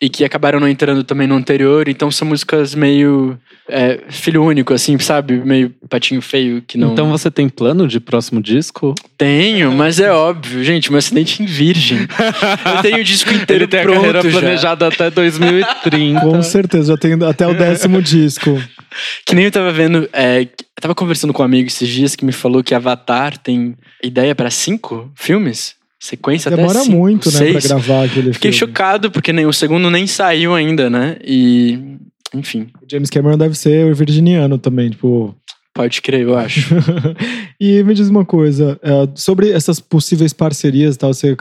E que acabaram não entrando também no anterior, então são músicas meio é, filho único, assim, sabe? Meio patinho feio que não. Então você tem plano de próximo disco? Tenho, mas é óbvio, gente, meu acidente em virgem. eu tenho o disco inteiro Ele tem pronto a carreira já. planejada até 2030. Com certeza, já tem até o décimo disco. Que nem eu tava vendo, é, eu tava conversando com um amigo esses dias que me falou que Avatar tem ideia pra cinco filmes? Sequência Demora até cinco, muito, né, seis. pra gravar aquele Fiquei filme. chocado, porque nem, o segundo nem saiu ainda, né? E, enfim, O James Cameron deve ser o virginiano também, tipo. pode crer, eu acho. *laughs* e me diz uma coisa, é, sobre essas possíveis parcerias tal, você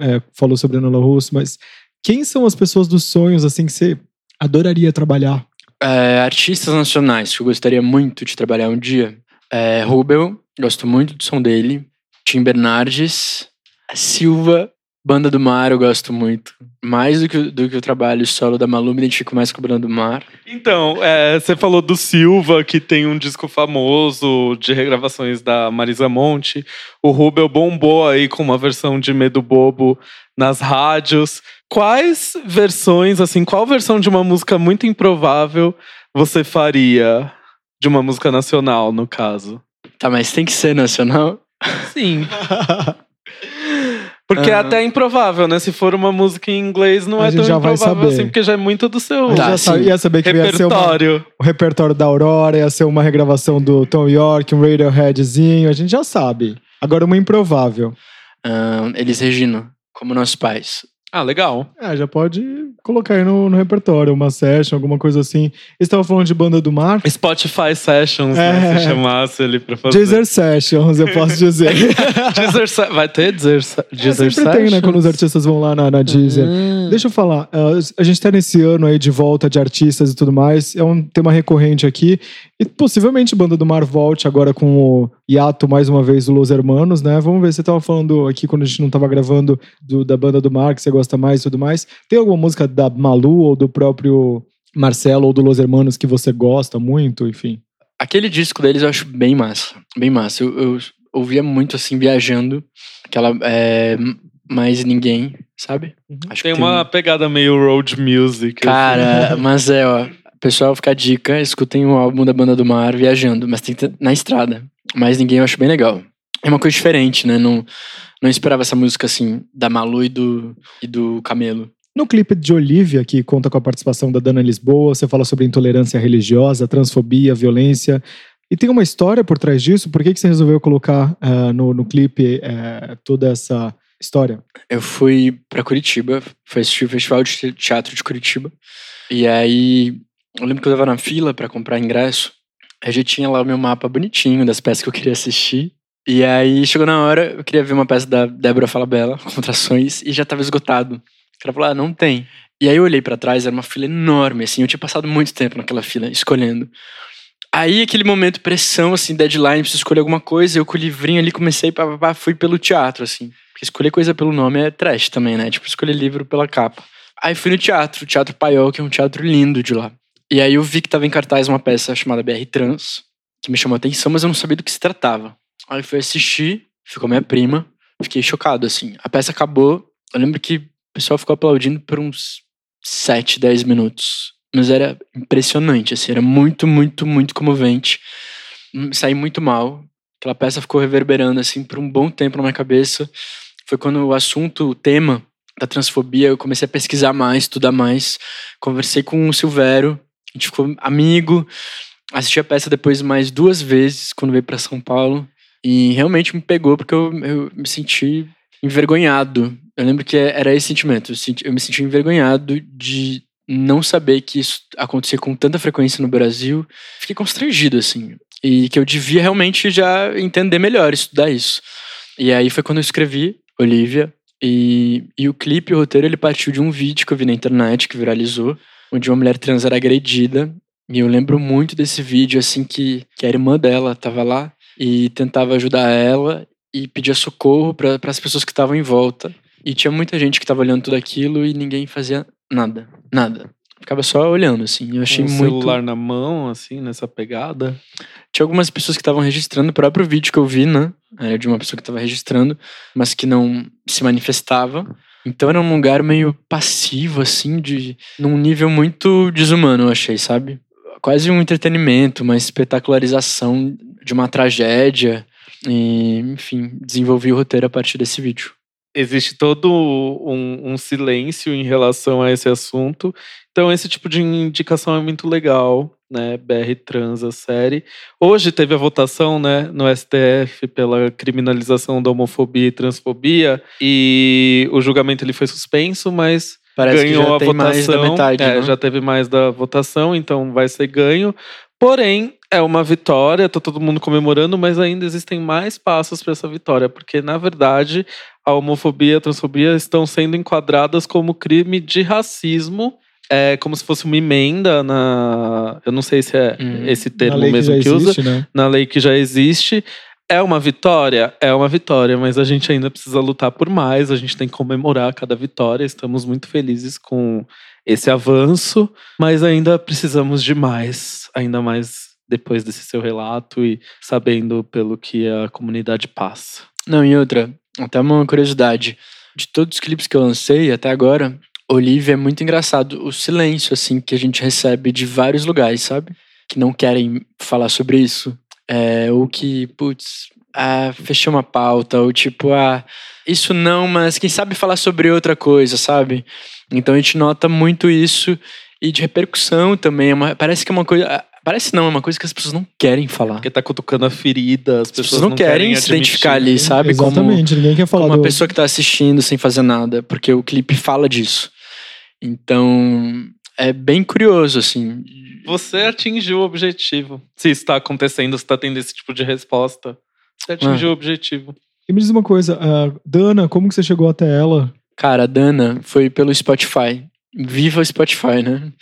é, falou sobre a Nola Russo, mas quem são as pessoas dos sonhos, assim, que você adoraria trabalhar? É, artistas nacionais que eu gostaria muito de trabalhar um dia. É, Rubel, gosto muito do som dele. Tim Bernardes. Silva, Banda do Mar, eu gosto muito. Mais do que, o- do que o trabalho solo da Malu, me identifico mais com a Banda do Mar. Então, é, você falou do Silva, que tem um disco famoso de regravações da Marisa Monte. O Rubel bombou aí com uma versão de Medo Bobo nas rádios. Quais versões, assim, qual versão de uma música muito improvável você faria? De uma música nacional, no caso. Tá, mas tem que ser nacional? Sim. *laughs* Porque é Aham. até improvável, né? Se for uma música em inglês, não A é gente tão já vai improvável saber. assim, porque já é muito do seu Tá, já sa- sim. ia saber que ia ser uma, repertório. o repertório da Aurora, ia ser uma regravação do Tom York, um Radioheadzinho, a gente já sabe. Agora uma improvável. Elis Regina, como nossos pais. Ah, legal. É, já pode colocar aí no, no repertório, uma session, alguma coisa assim. Estava falando de Banda do Mar. Spotify Sessions, né? É. Se chamasse ele pra fazer. Deezer Sessions, eu posso dizer. *laughs* Deezer Vai ter Deezer, É, Deezer sempre tem, né? Sessions? Quando os artistas vão lá na, na Deezer. Hum. Deixa eu falar, uh, a gente tá nesse ano aí de volta de artistas e tudo mais, é um tema recorrente aqui, e possivelmente Banda do Mar volte agora com o hiato mais uma vez do Los Hermanos, né? Vamos ver, você tava falando aqui quando a gente não tava gravando do- da Banda do Mar, que você gosta mais e tudo mais. Tem alguma música da Malu ou do próprio Marcelo ou do Los Hermanos que você gosta muito, enfim? Aquele disco deles eu acho bem massa. Bem massa. Eu, eu ouvia muito assim, viajando. Aquela. É, mais ninguém, sabe? Acho Tem que uma pegada meio road music. assim. Cara, *laughs* mas é, ó. Pessoal, fica a dica: escutem o álbum da Banda do Mar viajando, mas tem que ter na estrada. Mais ninguém eu acho bem legal. É uma coisa diferente, né? Não, não esperava essa música assim, da Malu e do, e do Camelo. No clipe de Olivia, que conta com a participação da Dana Lisboa, você fala sobre intolerância religiosa, transfobia, violência. E tem uma história por trás disso? Por que, que você resolveu colocar ah, no, no clipe eh, toda essa história? Eu fui pra Curitiba, fui assistir o Festival de Teatro de Curitiba. E aí, eu lembro que eu tava na fila pra comprar ingresso. Aí já tinha lá o meu mapa bonitinho das peças que eu queria assistir. E aí, chegou na hora, eu queria ver uma peça da Débora Falabella, *laughs* Contrações, e já tava esgotado. O cara falou, ah, não tem. E aí eu olhei pra trás, era uma fila enorme, assim, eu tinha passado muito tempo naquela fila, escolhendo. Aí, aquele momento, pressão, assim, deadline, preciso escolher alguma coisa, eu com o livrinho ali, comecei, pá, pá, fui pelo teatro, assim. Porque escolher coisa pelo nome é trash também, né? Tipo, escolher livro pela capa. Aí fui no teatro, o Teatro Paiol, que é um teatro lindo de lá. E aí eu vi que tava em cartaz uma peça chamada BR Trans, que me chamou a atenção, mas eu não sabia do que se tratava. Aí fui assistir, ficou minha prima, fiquei chocado, assim. A peça acabou, eu lembro que o pessoal ficou aplaudindo por uns 7, 10 minutos. Mas era impressionante, assim, era muito, muito, muito comovente. Hum, Saí muito mal. Aquela peça ficou reverberando, assim, por um bom tempo na minha cabeça. Foi quando o assunto, o tema da transfobia, eu comecei a pesquisar mais, estudar mais. Conversei com o Silvério, a gente ficou amigo. Assisti a peça depois mais duas vezes, quando veio para São Paulo. E realmente me pegou, porque eu, eu me senti envergonhado. Eu lembro que era esse sentimento. Eu, senti- eu me senti envergonhado de não saber que isso acontecia com tanta frequência no Brasil. Fiquei constrangido, assim. E que eu devia realmente já entender melhor, estudar isso. E aí foi quando eu escrevi Olivia. E, e o clipe, o roteiro, ele partiu de um vídeo que eu vi na internet, que viralizou, onde uma mulher trans era agredida. E eu lembro muito desse vídeo, assim, que, que a irmã dela tava lá e tentava ajudar ela e pedia socorro para as pessoas que estavam em volta. E tinha muita gente que estava olhando tudo aquilo e ninguém fazia nada, nada. Ficava só olhando, assim. Eu achei o muito. celular na mão, assim, nessa pegada. Tinha algumas pessoas que estavam registrando o próprio vídeo que eu vi, né? Era de uma pessoa que estava registrando, mas que não se manifestava. Então era um lugar meio passivo, assim, de num nível muito desumano, eu achei, sabe? Quase um entretenimento, uma espetacularização de uma tragédia. E, enfim, desenvolvi o roteiro a partir desse vídeo existe todo um, um, silêncio em relação a esse assunto. Então, esse tipo de indicação é muito legal, né? BR Trans, a série. Hoje teve a votação, né, no STF pela criminalização da homofobia e transfobia, e o julgamento ele foi suspenso, mas Parece ganhou a votação. Metade, é, né? já teve mais da votação, então vai ser ganho. Porém, é uma vitória, tá todo mundo comemorando, mas ainda existem mais passos para essa vitória, porque na verdade a homofobia e a transfobia estão sendo enquadradas como crime de racismo. É como se fosse uma emenda na. Eu não sei se é hum. esse termo mesmo que, que existe, usa. Né? Na lei que já existe. É uma vitória? É uma vitória, mas a gente ainda precisa lutar por mais, a gente tem que comemorar cada vitória. Estamos muito felizes com esse avanço, mas ainda precisamos de mais, ainda mais depois desse seu relato e sabendo pelo que a comunidade passa. Não, e outra, até uma curiosidade. De todos os clipes que eu lancei até agora, Olivia é muito engraçado o silêncio, assim, que a gente recebe de vários lugares, sabe? Que não querem falar sobre isso. É, ou que, putz, ah, fechou uma pauta, ou tipo, ah, isso não, mas quem sabe falar sobre outra coisa, sabe? Então a gente nota muito isso e de repercussão também. É uma, parece que é uma coisa. Parece não, é uma coisa que as pessoas não querem falar. Porque tá cutucando a ferida, as, as pessoas, não, não querem, querem se identificar ali, sabe? Exatamente, como, ninguém quer falar. Como uma do... pessoa que tá assistindo sem fazer nada, porque o clipe fala disso. Então, é bem curioso, assim. Você atingiu o objetivo. Se está acontecendo, se está tendo esse tipo de resposta. Você atingiu ah. o objetivo. E me diz uma coisa, uh, Dana, como que você chegou até ela? Cara, a Dana foi pelo Spotify. Viva o Spotify, né?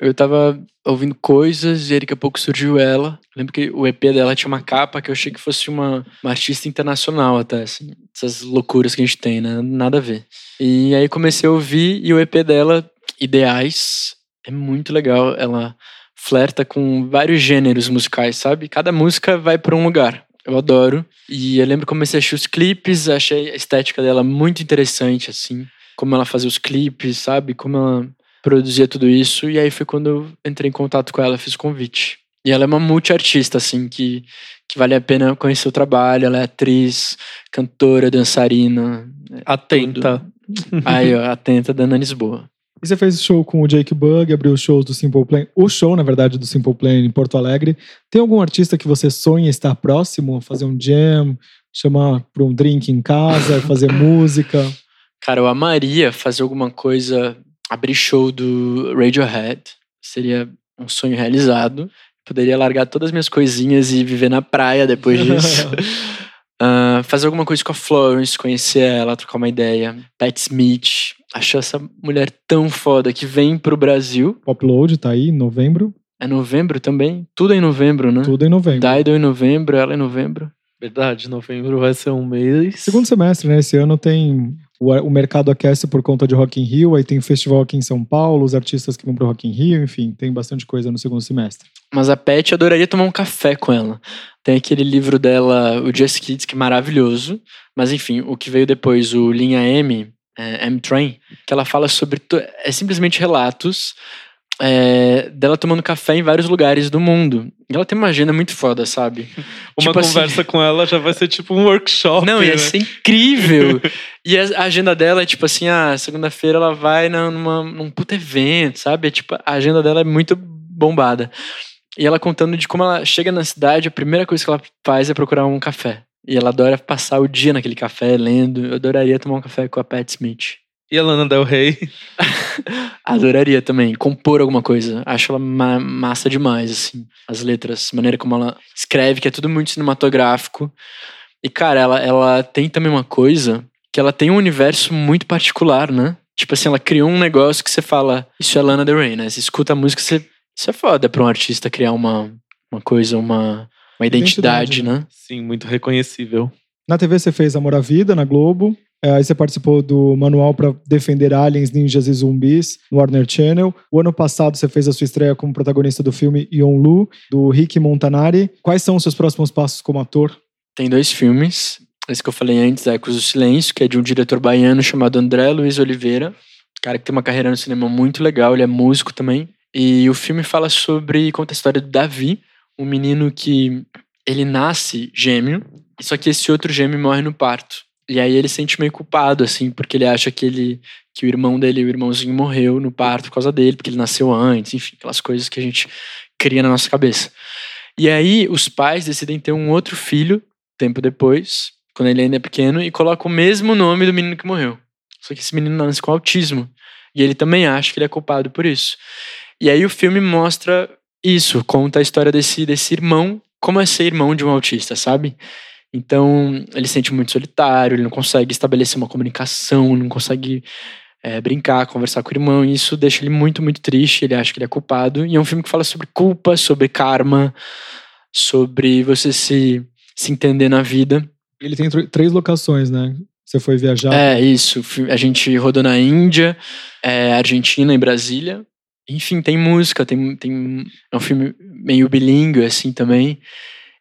Eu tava ouvindo coisas e aí daqui a pouco surgiu ela. lembro que o EP dela tinha uma capa que eu achei que fosse uma, uma artista internacional até, assim. Essas loucuras que a gente tem, né? Nada a ver. E aí comecei a ouvir e o EP dela, Ideais, é muito legal. Ela flerta com vários gêneros musicais, sabe? Cada música vai para um lugar. Eu adoro. E eu lembro que comecei a assistir os clipes, achei a estética dela muito interessante, assim. Como ela fazia os clipes, sabe? Como ela produzia tudo isso. E aí foi quando eu entrei em contato com ela, fiz o convite. E ela é uma multiartista, assim, que, que vale a pena conhecer o trabalho. Ela é atriz, cantora, dançarina. É atenta. Tudo. Aí, ó, atenta da Ana Lisboa. E você fez show com o Jake Bug, abriu os shows do Simple Plan, o show, na verdade, do Simple Plan em Porto Alegre. Tem algum artista que você sonha estar próximo, fazer um jam, chamar para um drink em casa, *laughs* fazer música? Cara, eu amaria fazer alguma coisa, abrir show do Radiohead. Seria um sonho realizado. Poderia largar todas as minhas coisinhas e viver na praia depois disso. uh, *laughs* fazer alguma coisa com a Florence, conhecer ela, trocar uma ideia. Pat Smith. Acho essa mulher tão foda que vem pro Brasil. Upload tá aí, em novembro. É novembro também? Tudo é em novembro, né? Tudo é em novembro. Dido em novembro, ela em novembro. Verdade, novembro vai ser um mês. Segundo semestre, né? Esse ano tem o, o mercado aquece por conta de Rock in Rio, aí tem festival aqui em São Paulo, os artistas que vão pro Rock in Rio, enfim, tem bastante coisa no segundo semestre. Mas a Pet adoraria tomar um café com ela. Tem aquele livro dela, o Just Kids, que é maravilhoso. Mas enfim, o que veio depois, o Linha M, é, M-Train, que ela fala sobre. É simplesmente relatos é, dela tomando café em vários lugares do mundo. E ela tem uma agenda muito foda, sabe? *laughs* Uma tipo assim, conversa assim, com ela já vai ser tipo um workshop. Não, ia né? ser incrível. *laughs* e a agenda dela é tipo assim: ah, segunda-feira ela vai numa, num puto evento, sabe? É, tipo, a agenda dela é muito bombada. E ela contando de como ela chega na cidade, a primeira coisa que ela faz é procurar um café. E ela adora passar o dia naquele café, lendo. Eu adoraria tomar um café com a Pat Smith. E a Lana Del Rey? *laughs* Adoraria também compor alguma coisa. Acho ela ma massa demais, assim. As letras, a maneira como ela escreve, que é tudo muito cinematográfico. E, cara, ela, ela tem também uma coisa que ela tem um universo muito particular, né? Tipo assim, ela criou um negócio que você fala, isso é Lana Del Rey, né? Você escuta a música, você, isso é foda pra um artista criar uma, uma coisa, uma, uma identidade, identidade né? Sim, muito reconhecível. Na TV você fez Amor à Vida, na Globo. É, aí você participou do manual para defender aliens, ninjas e zumbis no Warner Channel. O ano passado você fez a sua estreia como protagonista do filme Yon Lu, do Rick Montanari. Quais são os seus próximos passos como ator? Tem dois filmes. esse que eu falei antes, Ecos do Silêncio, que é de um diretor baiano chamado André Luiz Oliveira, cara que tem uma carreira no cinema muito legal, ele é músico também. E o filme fala sobre, conta a história do Davi, um menino que ele nasce gêmeo, só que esse outro gêmeo morre no parto. E aí ele se sente meio culpado, assim, porque ele acha que ele que o irmão dele, o irmãozinho, morreu no parto por causa dele, porque ele nasceu antes, enfim, aquelas coisas que a gente cria na nossa cabeça. E aí os pais decidem ter um outro filho, tempo depois, quando ele ainda é pequeno, e colocam o mesmo nome do menino que morreu. Só que esse menino nasce com autismo. E ele também acha que ele é culpado por isso. E aí o filme mostra isso, conta a história desse, desse irmão, como é ser irmão de um autista, sabe? Então, ele se sente muito solitário, ele não consegue estabelecer uma comunicação, não consegue é, brincar, conversar com o irmão, e isso deixa ele muito, muito triste, ele acha que ele é culpado. E é um filme que fala sobre culpa, sobre karma, sobre você se, se entender na vida. Ele tem três locações, né? Você foi viajar? É, isso. A gente rodou na Índia, é, Argentina e Brasília. Enfim, tem música, tem, tem. É um filme meio bilíngue, assim, também.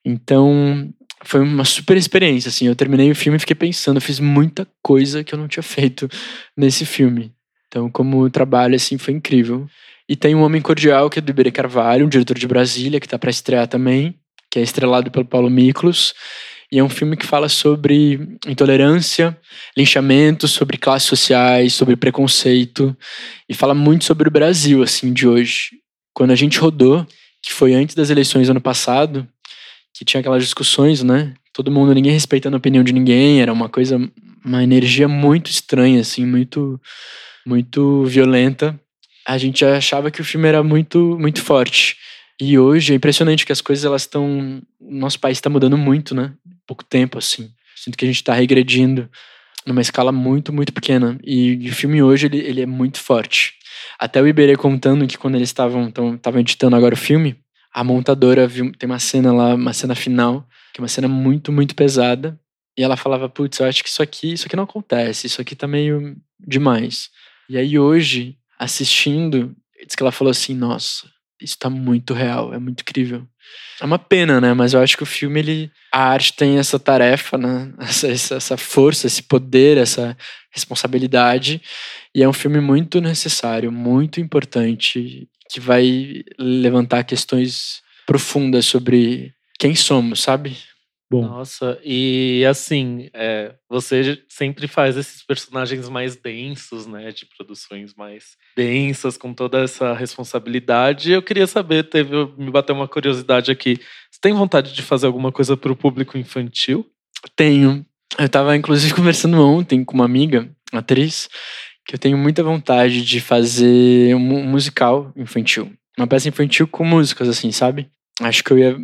Então, foi uma super experiência, assim. Eu terminei o filme e fiquei pensando, eu fiz muita coisa que eu não tinha *laughs* feito nesse filme. Então, como trabalho, assim, foi incrível. E tem um Homem Cordial, que é do Iberê Carvalho, um diretor de Brasília, que tá para estrear também, que é estrelado pelo Paulo Miklos. E é um filme que fala sobre intolerância, linchamento, sobre classes sociais, sobre preconceito. E fala muito sobre o Brasil, assim, de hoje. Quando a gente rodou, que foi antes das eleições ano passado, que tinha aquelas discussões, né? Todo mundo, ninguém respeitando a opinião de ninguém, era uma coisa, uma energia muito estranha, assim, muito, muito violenta. A gente achava que o filme era muito, muito forte. E hoje é impressionante que as coisas elas estão, nosso país está mudando muito, né? Pouco tempo assim. Sinto que a gente está regredindo numa escala muito, muito pequena. E o filme hoje ele, ele é muito forte. Até o Iberê contando que quando eles estavam estavam editando agora o filme, a montadora viu, tem uma cena lá, uma cena final, que é uma cena muito, muito pesada. E ela falava, putz, eu acho que isso aqui, isso aqui não acontece, isso aqui tá meio demais. E aí hoje, assistindo, diz que ela falou assim, nossa, isso tá muito real, é muito incrível. É uma pena, né? Mas eu acho que o filme, ele, a arte tem essa tarefa, né? *laughs* Essa, essa força, esse poder, essa responsabilidade. E é um filme muito necessário, muito importante que vai levantar questões profundas sobre quem somos, sabe? Bom. Nossa, e assim, é, você sempre faz esses personagens mais densos, né? De produções mais densas, com toda essa responsabilidade. Eu queria saber, teve, me bateu uma curiosidade aqui. Você tem vontade de fazer alguma coisa para o público infantil? Tenho. Eu estava inclusive *laughs* conversando ontem com uma amiga, atriz, que eu tenho muita vontade de fazer um musical infantil. Uma peça infantil com músicas, assim, sabe? Acho que eu ia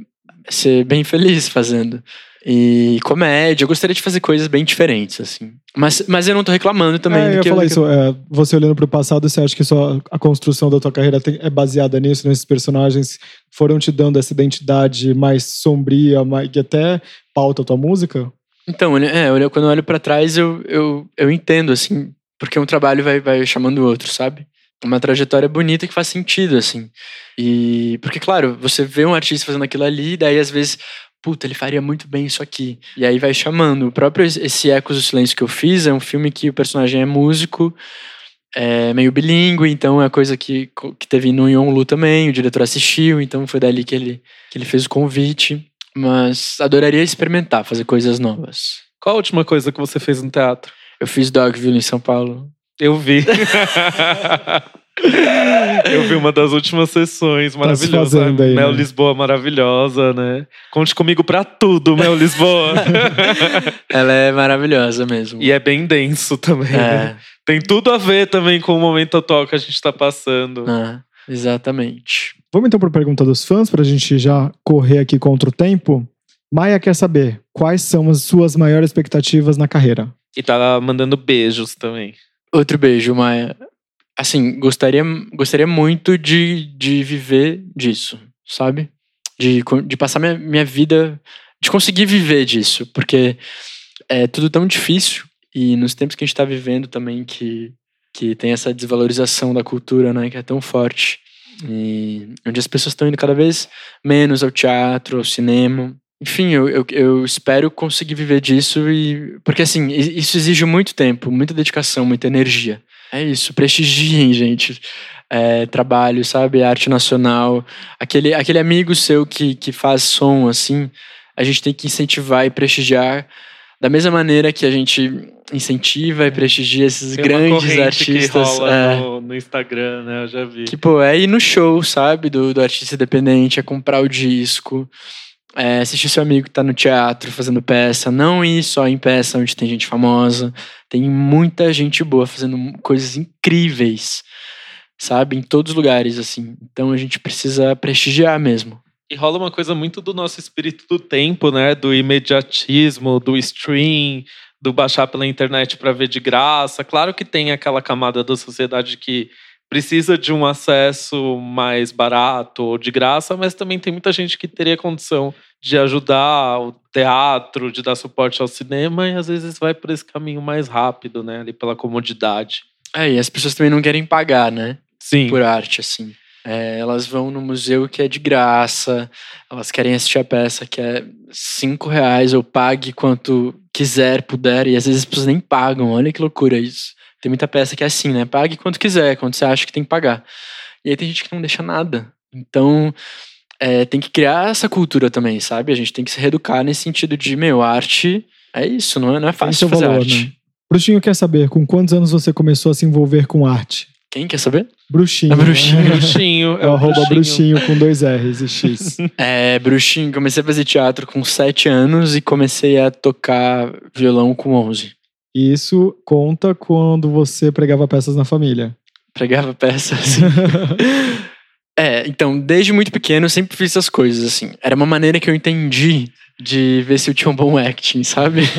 ser bem feliz fazendo. E comédia, eu gostaria de fazer coisas bem diferentes, assim. Mas, mas eu não tô reclamando também. É, eu ia falar eu... isso, é, você olhando pro passado, você acha que só a construção da tua carreira tem, é baseada nisso, nesses personagens foram te dando essa identidade mais sombria, mais, que até pauta a tua música? Então, é, quando eu olho para trás, eu, eu, eu entendo, assim, porque um trabalho vai, vai chamando o outro, sabe? Uma trajetória bonita que faz sentido, assim. E. Porque, claro, você vê um artista fazendo aquilo ali, daí às vezes, puta, ele faria muito bem isso aqui. E aí vai chamando. O próprio esse Ecos do Silêncio que eu fiz é um filme que o personagem é músico, é meio bilíngue, então é coisa que, que teve no Yon Lu também, o diretor assistiu, então foi dali que ele, que ele fez o convite. Mas adoraria experimentar, fazer coisas novas. Qual a última coisa que você fez no teatro? Eu fiz Dogville em São Paulo. Eu vi. *laughs* Eu vi uma das últimas sessões tá maravilhosa. Tá aí, Mel né? Lisboa maravilhosa, né? Conte comigo pra tudo, Mel Lisboa. *laughs* Ela é maravilhosa mesmo. E é bem denso também. É. Tem tudo a ver também com o momento atual que a gente tá passando. Ah, exatamente. Vamos então para a pergunta dos fãs, pra gente já correr aqui contra o tempo. Maia quer saber quais são as suas maiores expectativas na carreira. E tá mandando beijos também. Outro beijo, Maia. Assim, gostaria, gostaria muito de, de viver disso, sabe? De, de passar minha, minha vida, de conseguir viver disso, porque é tudo tão difícil e nos tempos que a gente está vivendo também que, que tem essa desvalorização da cultura, né, que é tão forte. E onde as pessoas estão indo cada vez menos ao teatro, ao cinema, enfim, eu, eu, eu, espero conseguir viver disso e. Porque assim, isso exige muito tempo, muita dedicação, muita energia. É isso, prestigiem, gente. É, trabalho, sabe? Arte nacional. Aquele, aquele amigo seu que, que faz som, assim, a gente tem que incentivar e prestigiar da mesma maneira que a gente incentiva e prestigia esses Tem grandes artistas. Que rola é, no, no, Instagram, né? Eu já vi. Que, pô, é ir no show, sabe? Do, do artista independente, é comprar o disco, é, assistir seu amigo que tá no teatro fazendo peça, não ir só em peça onde tem gente famosa. Tem muita gente boa fazendo coisas incríveis, sabe? Em todos os lugares, assim. Então a gente precisa prestigiar mesmo. E rola uma coisa muito do nosso espírito do tempo, né? Do imediatismo, do stream, do baixar pela internet para ver de graça. Claro que tem aquela camada da sociedade que precisa de um acesso mais barato ou de graça, mas também tem muita gente que teria condição de ajudar o teatro, de dar suporte ao cinema e às vezes vai por esse caminho mais rápido, né? Ali pela comodidade. É, e as pessoas também não querem pagar, né? Sim. Por arte, assim. É, elas vão no museu que é de graça, elas querem assistir a peça que é cinco reais, ou pague quanto quiser, puder, e às vezes as pessoas nem pagam, olha que loucura isso. Tem muita peça que é assim, né? Pague quanto quiser, quanto você acha que tem que pagar. E aí tem gente que não deixa nada. Então, é, tem que criar essa cultura também, sabe? A gente tem que se reeducar nesse sentido de, meu, arte é isso, não é, não é fácil fazer valor, arte. Né? Bruxinho quer saber, com quantos anos você começou a se envolver com arte? Quem quer saber? Bruxinho. É bruxinho. *laughs* bruxinho. É, é o arroba bruxinho com dois R's e X. *laughs* É, bruxinho. Comecei a fazer teatro com sete anos e comecei a tocar violão com onze. E isso conta quando você pregava peças na família. Pregava peças. *laughs* é, então, desde muito pequeno eu sempre fiz essas coisas, assim. Era uma maneira que eu entendi de ver se eu tinha um bom acting, sabe? *laughs*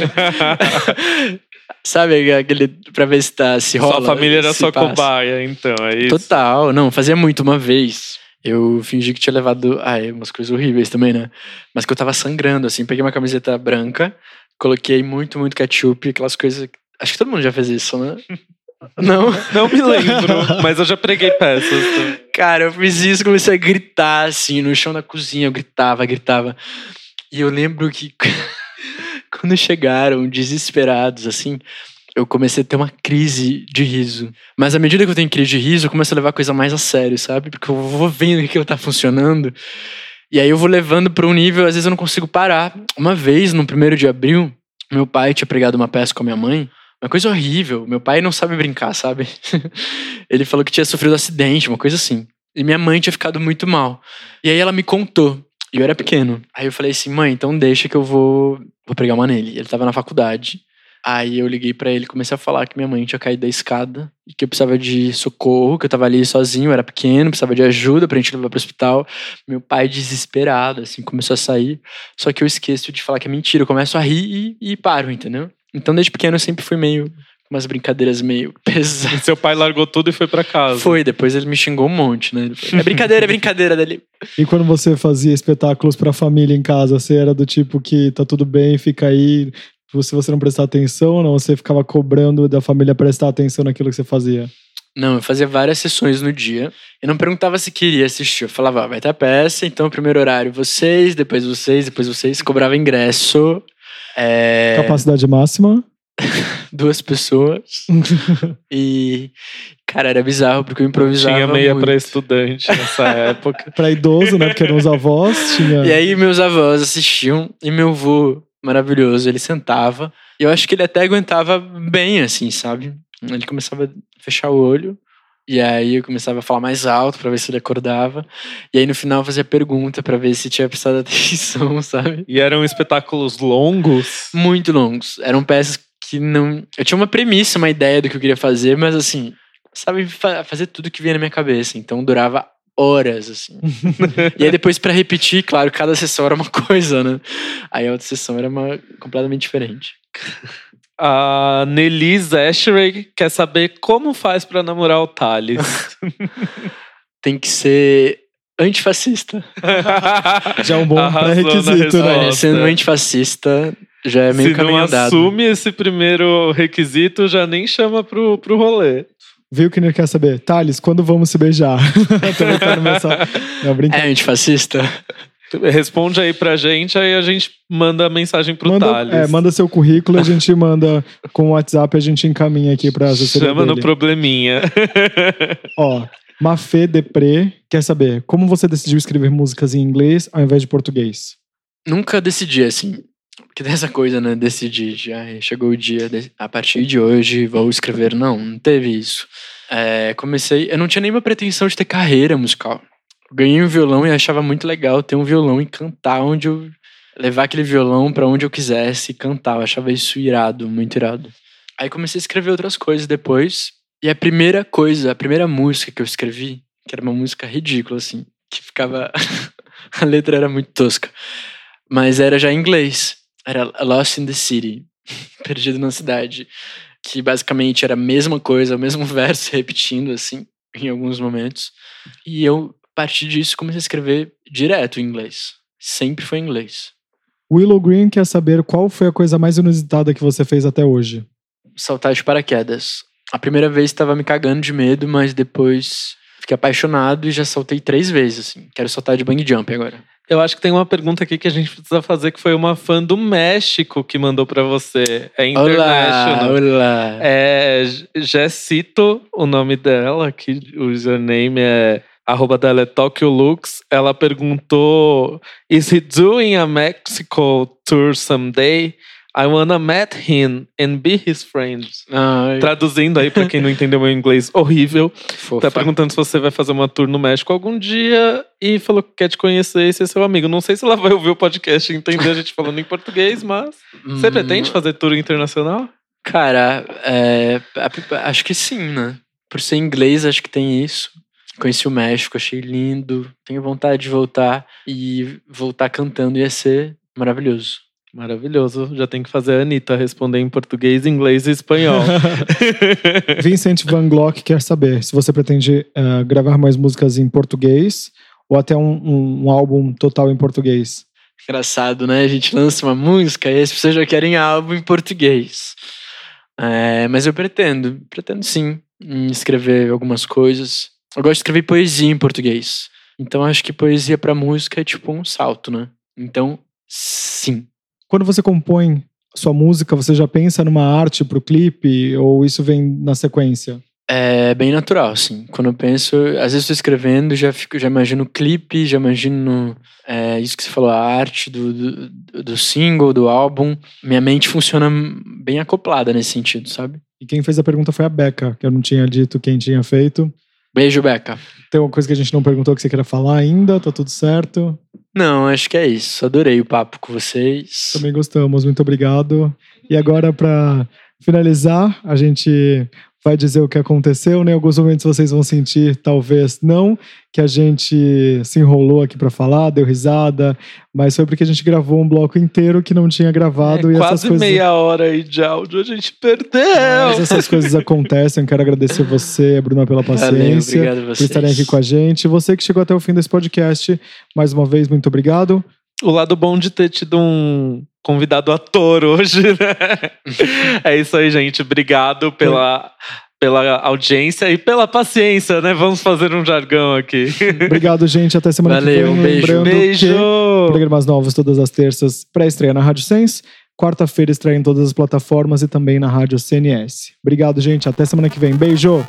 Sabe, aquele pra ver se, tá, se rola. Sua família era sua passa. cobaia, então, é isso? Total, não, fazia muito. Uma vez, eu fingi que tinha levado. Ai, umas coisas horríveis também, né? Mas que eu tava sangrando, assim. Peguei uma camiseta branca, coloquei muito, muito ketchup, aquelas coisas. Acho que todo mundo já fez isso, né? *laughs* Não? Não me lembro, mas eu já preguei peças. Cara, eu fiz isso, comecei a gritar, assim, no chão da cozinha. Eu gritava, gritava. E eu lembro que *laughs* quando chegaram desesperados, assim, eu comecei a ter uma crise de riso. Mas à medida que eu tenho crise de riso, eu começo a levar a coisa mais a sério, sabe? Porque eu vou vendo que aquilo tá funcionando. E aí eu vou levando para um nível, às vezes eu não consigo parar. Uma vez, no primeiro de abril, meu pai tinha pregado uma peça com a minha mãe. Uma coisa horrível. Meu pai não sabe brincar, sabe? *laughs* Ele falou que tinha sofrido um acidente, uma coisa assim. E minha mãe tinha ficado muito mal. E aí ela me contou. E eu era pequeno. Aí eu falei assim, mãe, então deixa que eu vou, vou pregar uma nele. Ele tava na faculdade. Aí eu liguei para ele, comecei a falar que minha mãe tinha caído da escada e que eu precisava de socorro, que eu tava ali sozinho, era pequeno, precisava de ajuda pra gente levar pro hospital. Meu pai desesperado, assim, começou a sair. Só que eu esqueço de falar que é mentira, eu começo a rir e, e paro, entendeu? Então desde pequeno eu sempre fui meio umas brincadeiras meio *laughs* pesadas. E seu pai largou tudo e foi para casa. Foi, depois ele me xingou um monte, né? é brincadeira, é brincadeira dele. E quando você fazia espetáculos pra família em casa, você era do tipo que tá tudo bem, fica aí, se você não prestar atenção, ou não? Você ficava cobrando da família prestar atenção naquilo que você fazia? Não, eu fazia várias sessões no dia. Eu não perguntava se queria assistir. Eu falava, ah, vai ter a peça, então primeiro horário vocês, depois vocês, depois vocês. Cobrava ingresso. É... Capacidade máxima? *laughs* duas pessoas. *laughs* e, cara, era bizarro, porque eu improvisava. Tinha meia pra estudante nessa *laughs* época. pra idoso, né? Porque eram os avós. Tinha... E aí, meus avós assistiam, e meu avô, maravilhoso, ele sentava. E eu acho que ele até aguentava bem, assim, sabe? Ele começava a fechar o olho. E aí eu começava a falar mais alto para ver se ele acordava. E aí no final fazia pergunta para ver se tinha prestado *laughs* atenção, sabe? E eram espetáculos longos? Muito longos. Eram peças que não. Eu tinha uma premissa, uma ideia do que eu queria fazer, mas assim, sabe fazer tudo que vinha na minha cabeça. Então durava horas, assim. *laughs* e aí depois para repetir, claro, cada sessão era uma *laughs* coisa, né? Aí a outra sessão era uma completamente diferente. A Nelise Ashery quer saber como faz para namorar o Thales. *laughs* Tem que ser antifascista. Já é um bom pré-requisito, né? Sendo antifascista, já é meio Se não assume esse primeiro requisito, já nem chama pro, pro rolê. Viu que ele quer saber? Thales, quando vamos se beijar? *laughs* *laughs* Não, É antifascista? Responde aí pra gente, aí a gente manda a mensagem pro manda, Thales. É, manda seu currículo, a gente manda com o WhatsApp, a gente encaminha aqui pra assessoria Chama dele. no probleminha. *laughs* Ó, Mafê Depré quer saber como você decidiu escrever músicas em inglês ao invés de português? Nunca decidi assim. Porque tem essa coisa, né? Decidir. Já chegou o dia, a partir de hoje vou escrever. Não, não teve isso. É, comecei. Eu não tinha nenhuma pretensão de ter carreira musical. Ganhei um violão e achava muito legal ter um violão e cantar onde eu. levar aquele violão pra onde eu quisesse e cantar. Eu achava isso irado, muito irado. Aí comecei a escrever outras coisas depois. E a primeira coisa, a primeira música que eu escrevi, que era uma música ridícula, assim, que ficava. *laughs* a letra era muito tosca. Mas era já em inglês. Era Lost in the City. *laughs* Perdido na cidade. Que basicamente era a mesma coisa, o mesmo *laughs* verso repetindo, assim, em alguns momentos. E eu, a partir disso, comecei a escrever direto em inglês. Sempre foi em inglês. Willow Green quer saber qual foi a coisa mais inusitada que você fez até hoje. Saltar de paraquedas. A primeira vez estava me cagando de medo, mas depois fiquei apaixonado e já saltei três vezes, assim. Quero saltar de bang jump agora. Eu acho que tem uma pergunta aqui que a gente precisa fazer, que foi uma fã do México que mandou pra você. É Olá, international. olá. É Jessito, o nome dela, que o username é arroba dela é Tokyo Lux. Ela perguntou: Is he doing a Mexico tour someday? I wanna meet him and be his friend. Ai, Traduzindo aí pra quem não entendeu meu inglês horrível, fofa. tá perguntando se você vai fazer uma tour no México algum dia e falou que quer te conhecer e ser seu amigo. Não sei se ela vai ouvir o podcast e entender a gente falando em português, mas você Hum, pretende fazer tour internacional? Cara, é, acho que sim, né? Por ser inglês, acho que tem isso. Conheci o México, achei lindo. Tenho vontade de voltar e voltar cantando ia ser maravilhoso. Maravilhoso. Já tem que fazer a Anitta responder em português, inglês e espanhol. *laughs* Vincent Van Glock quer saber se você pretende eh, gravar mais músicas em português ou até um, um- um álbum total em português. Engraçado, né? A gente lança uma música e as pessoas já querem álbum em português. É, mas eu pretendo, pretendo sim, em escrever algumas coisas. Eu gosto de escrever poesia em português. Então acho que poesia pra música é tipo um salto, né? Então, sim. Quando você compõe sua música, você já pensa numa arte pro clipe ou isso vem na sequência? É bem natural, assim. Quando eu penso, às vezes estou escrevendo, já fico, já imagino o clipe, já imagino é, isso que você falou, a arte do, do, do single, do álbum. Minha mente funciona bem acoplada nesse sentido, sabe? E quem fez a pergunta foi a Beca, que eu não tinha dito quem tinha feito. Beijo, Beca. Tem uma coisa que a gente não perguntou que você queira falar ainda, tá tudo certo. Não, acho que é isso. Adorei o papo com vocês. Também gostamos, muito obrigado. E agora, para finalizar, a gente vai dizer o que aconteceu, né? Em alguns momentos vocês vão sentir, talvez não, que a gente se enrolou aqui para falar, deu risada, mas foi porque a gente gravou um bloco inteiro que não tinha gravado É, e essas quase coisas. meia hora aí de áudio, a gente perdeu. Mas essas coisas acontecem. Eu quero agradecer você, Bruna, pela Valeu, paciência. obrigado a por vocês. estarem aqui com a gente. Você que chegou até o fim desse podcast, mais uma vez, muito obrigado. O lado bom de ter tido um convidado ator hoje, né? *laughs* É isso aí, gente. Obrigado pela, pela audiência e pela paciência, né? Vamos fazer um jargão aqui. *laughs* Obrigado, *laughs* gente. Até semana que Valeu, vem. um beijo. Lembrando Beijo! que programas novos todas as terças, pré-estreia na Rádio Sense. Quarta-feira estreia em todas as plataformas e também na Rádio CNS. Obrigado, gente. Até semana que vem. Beijo!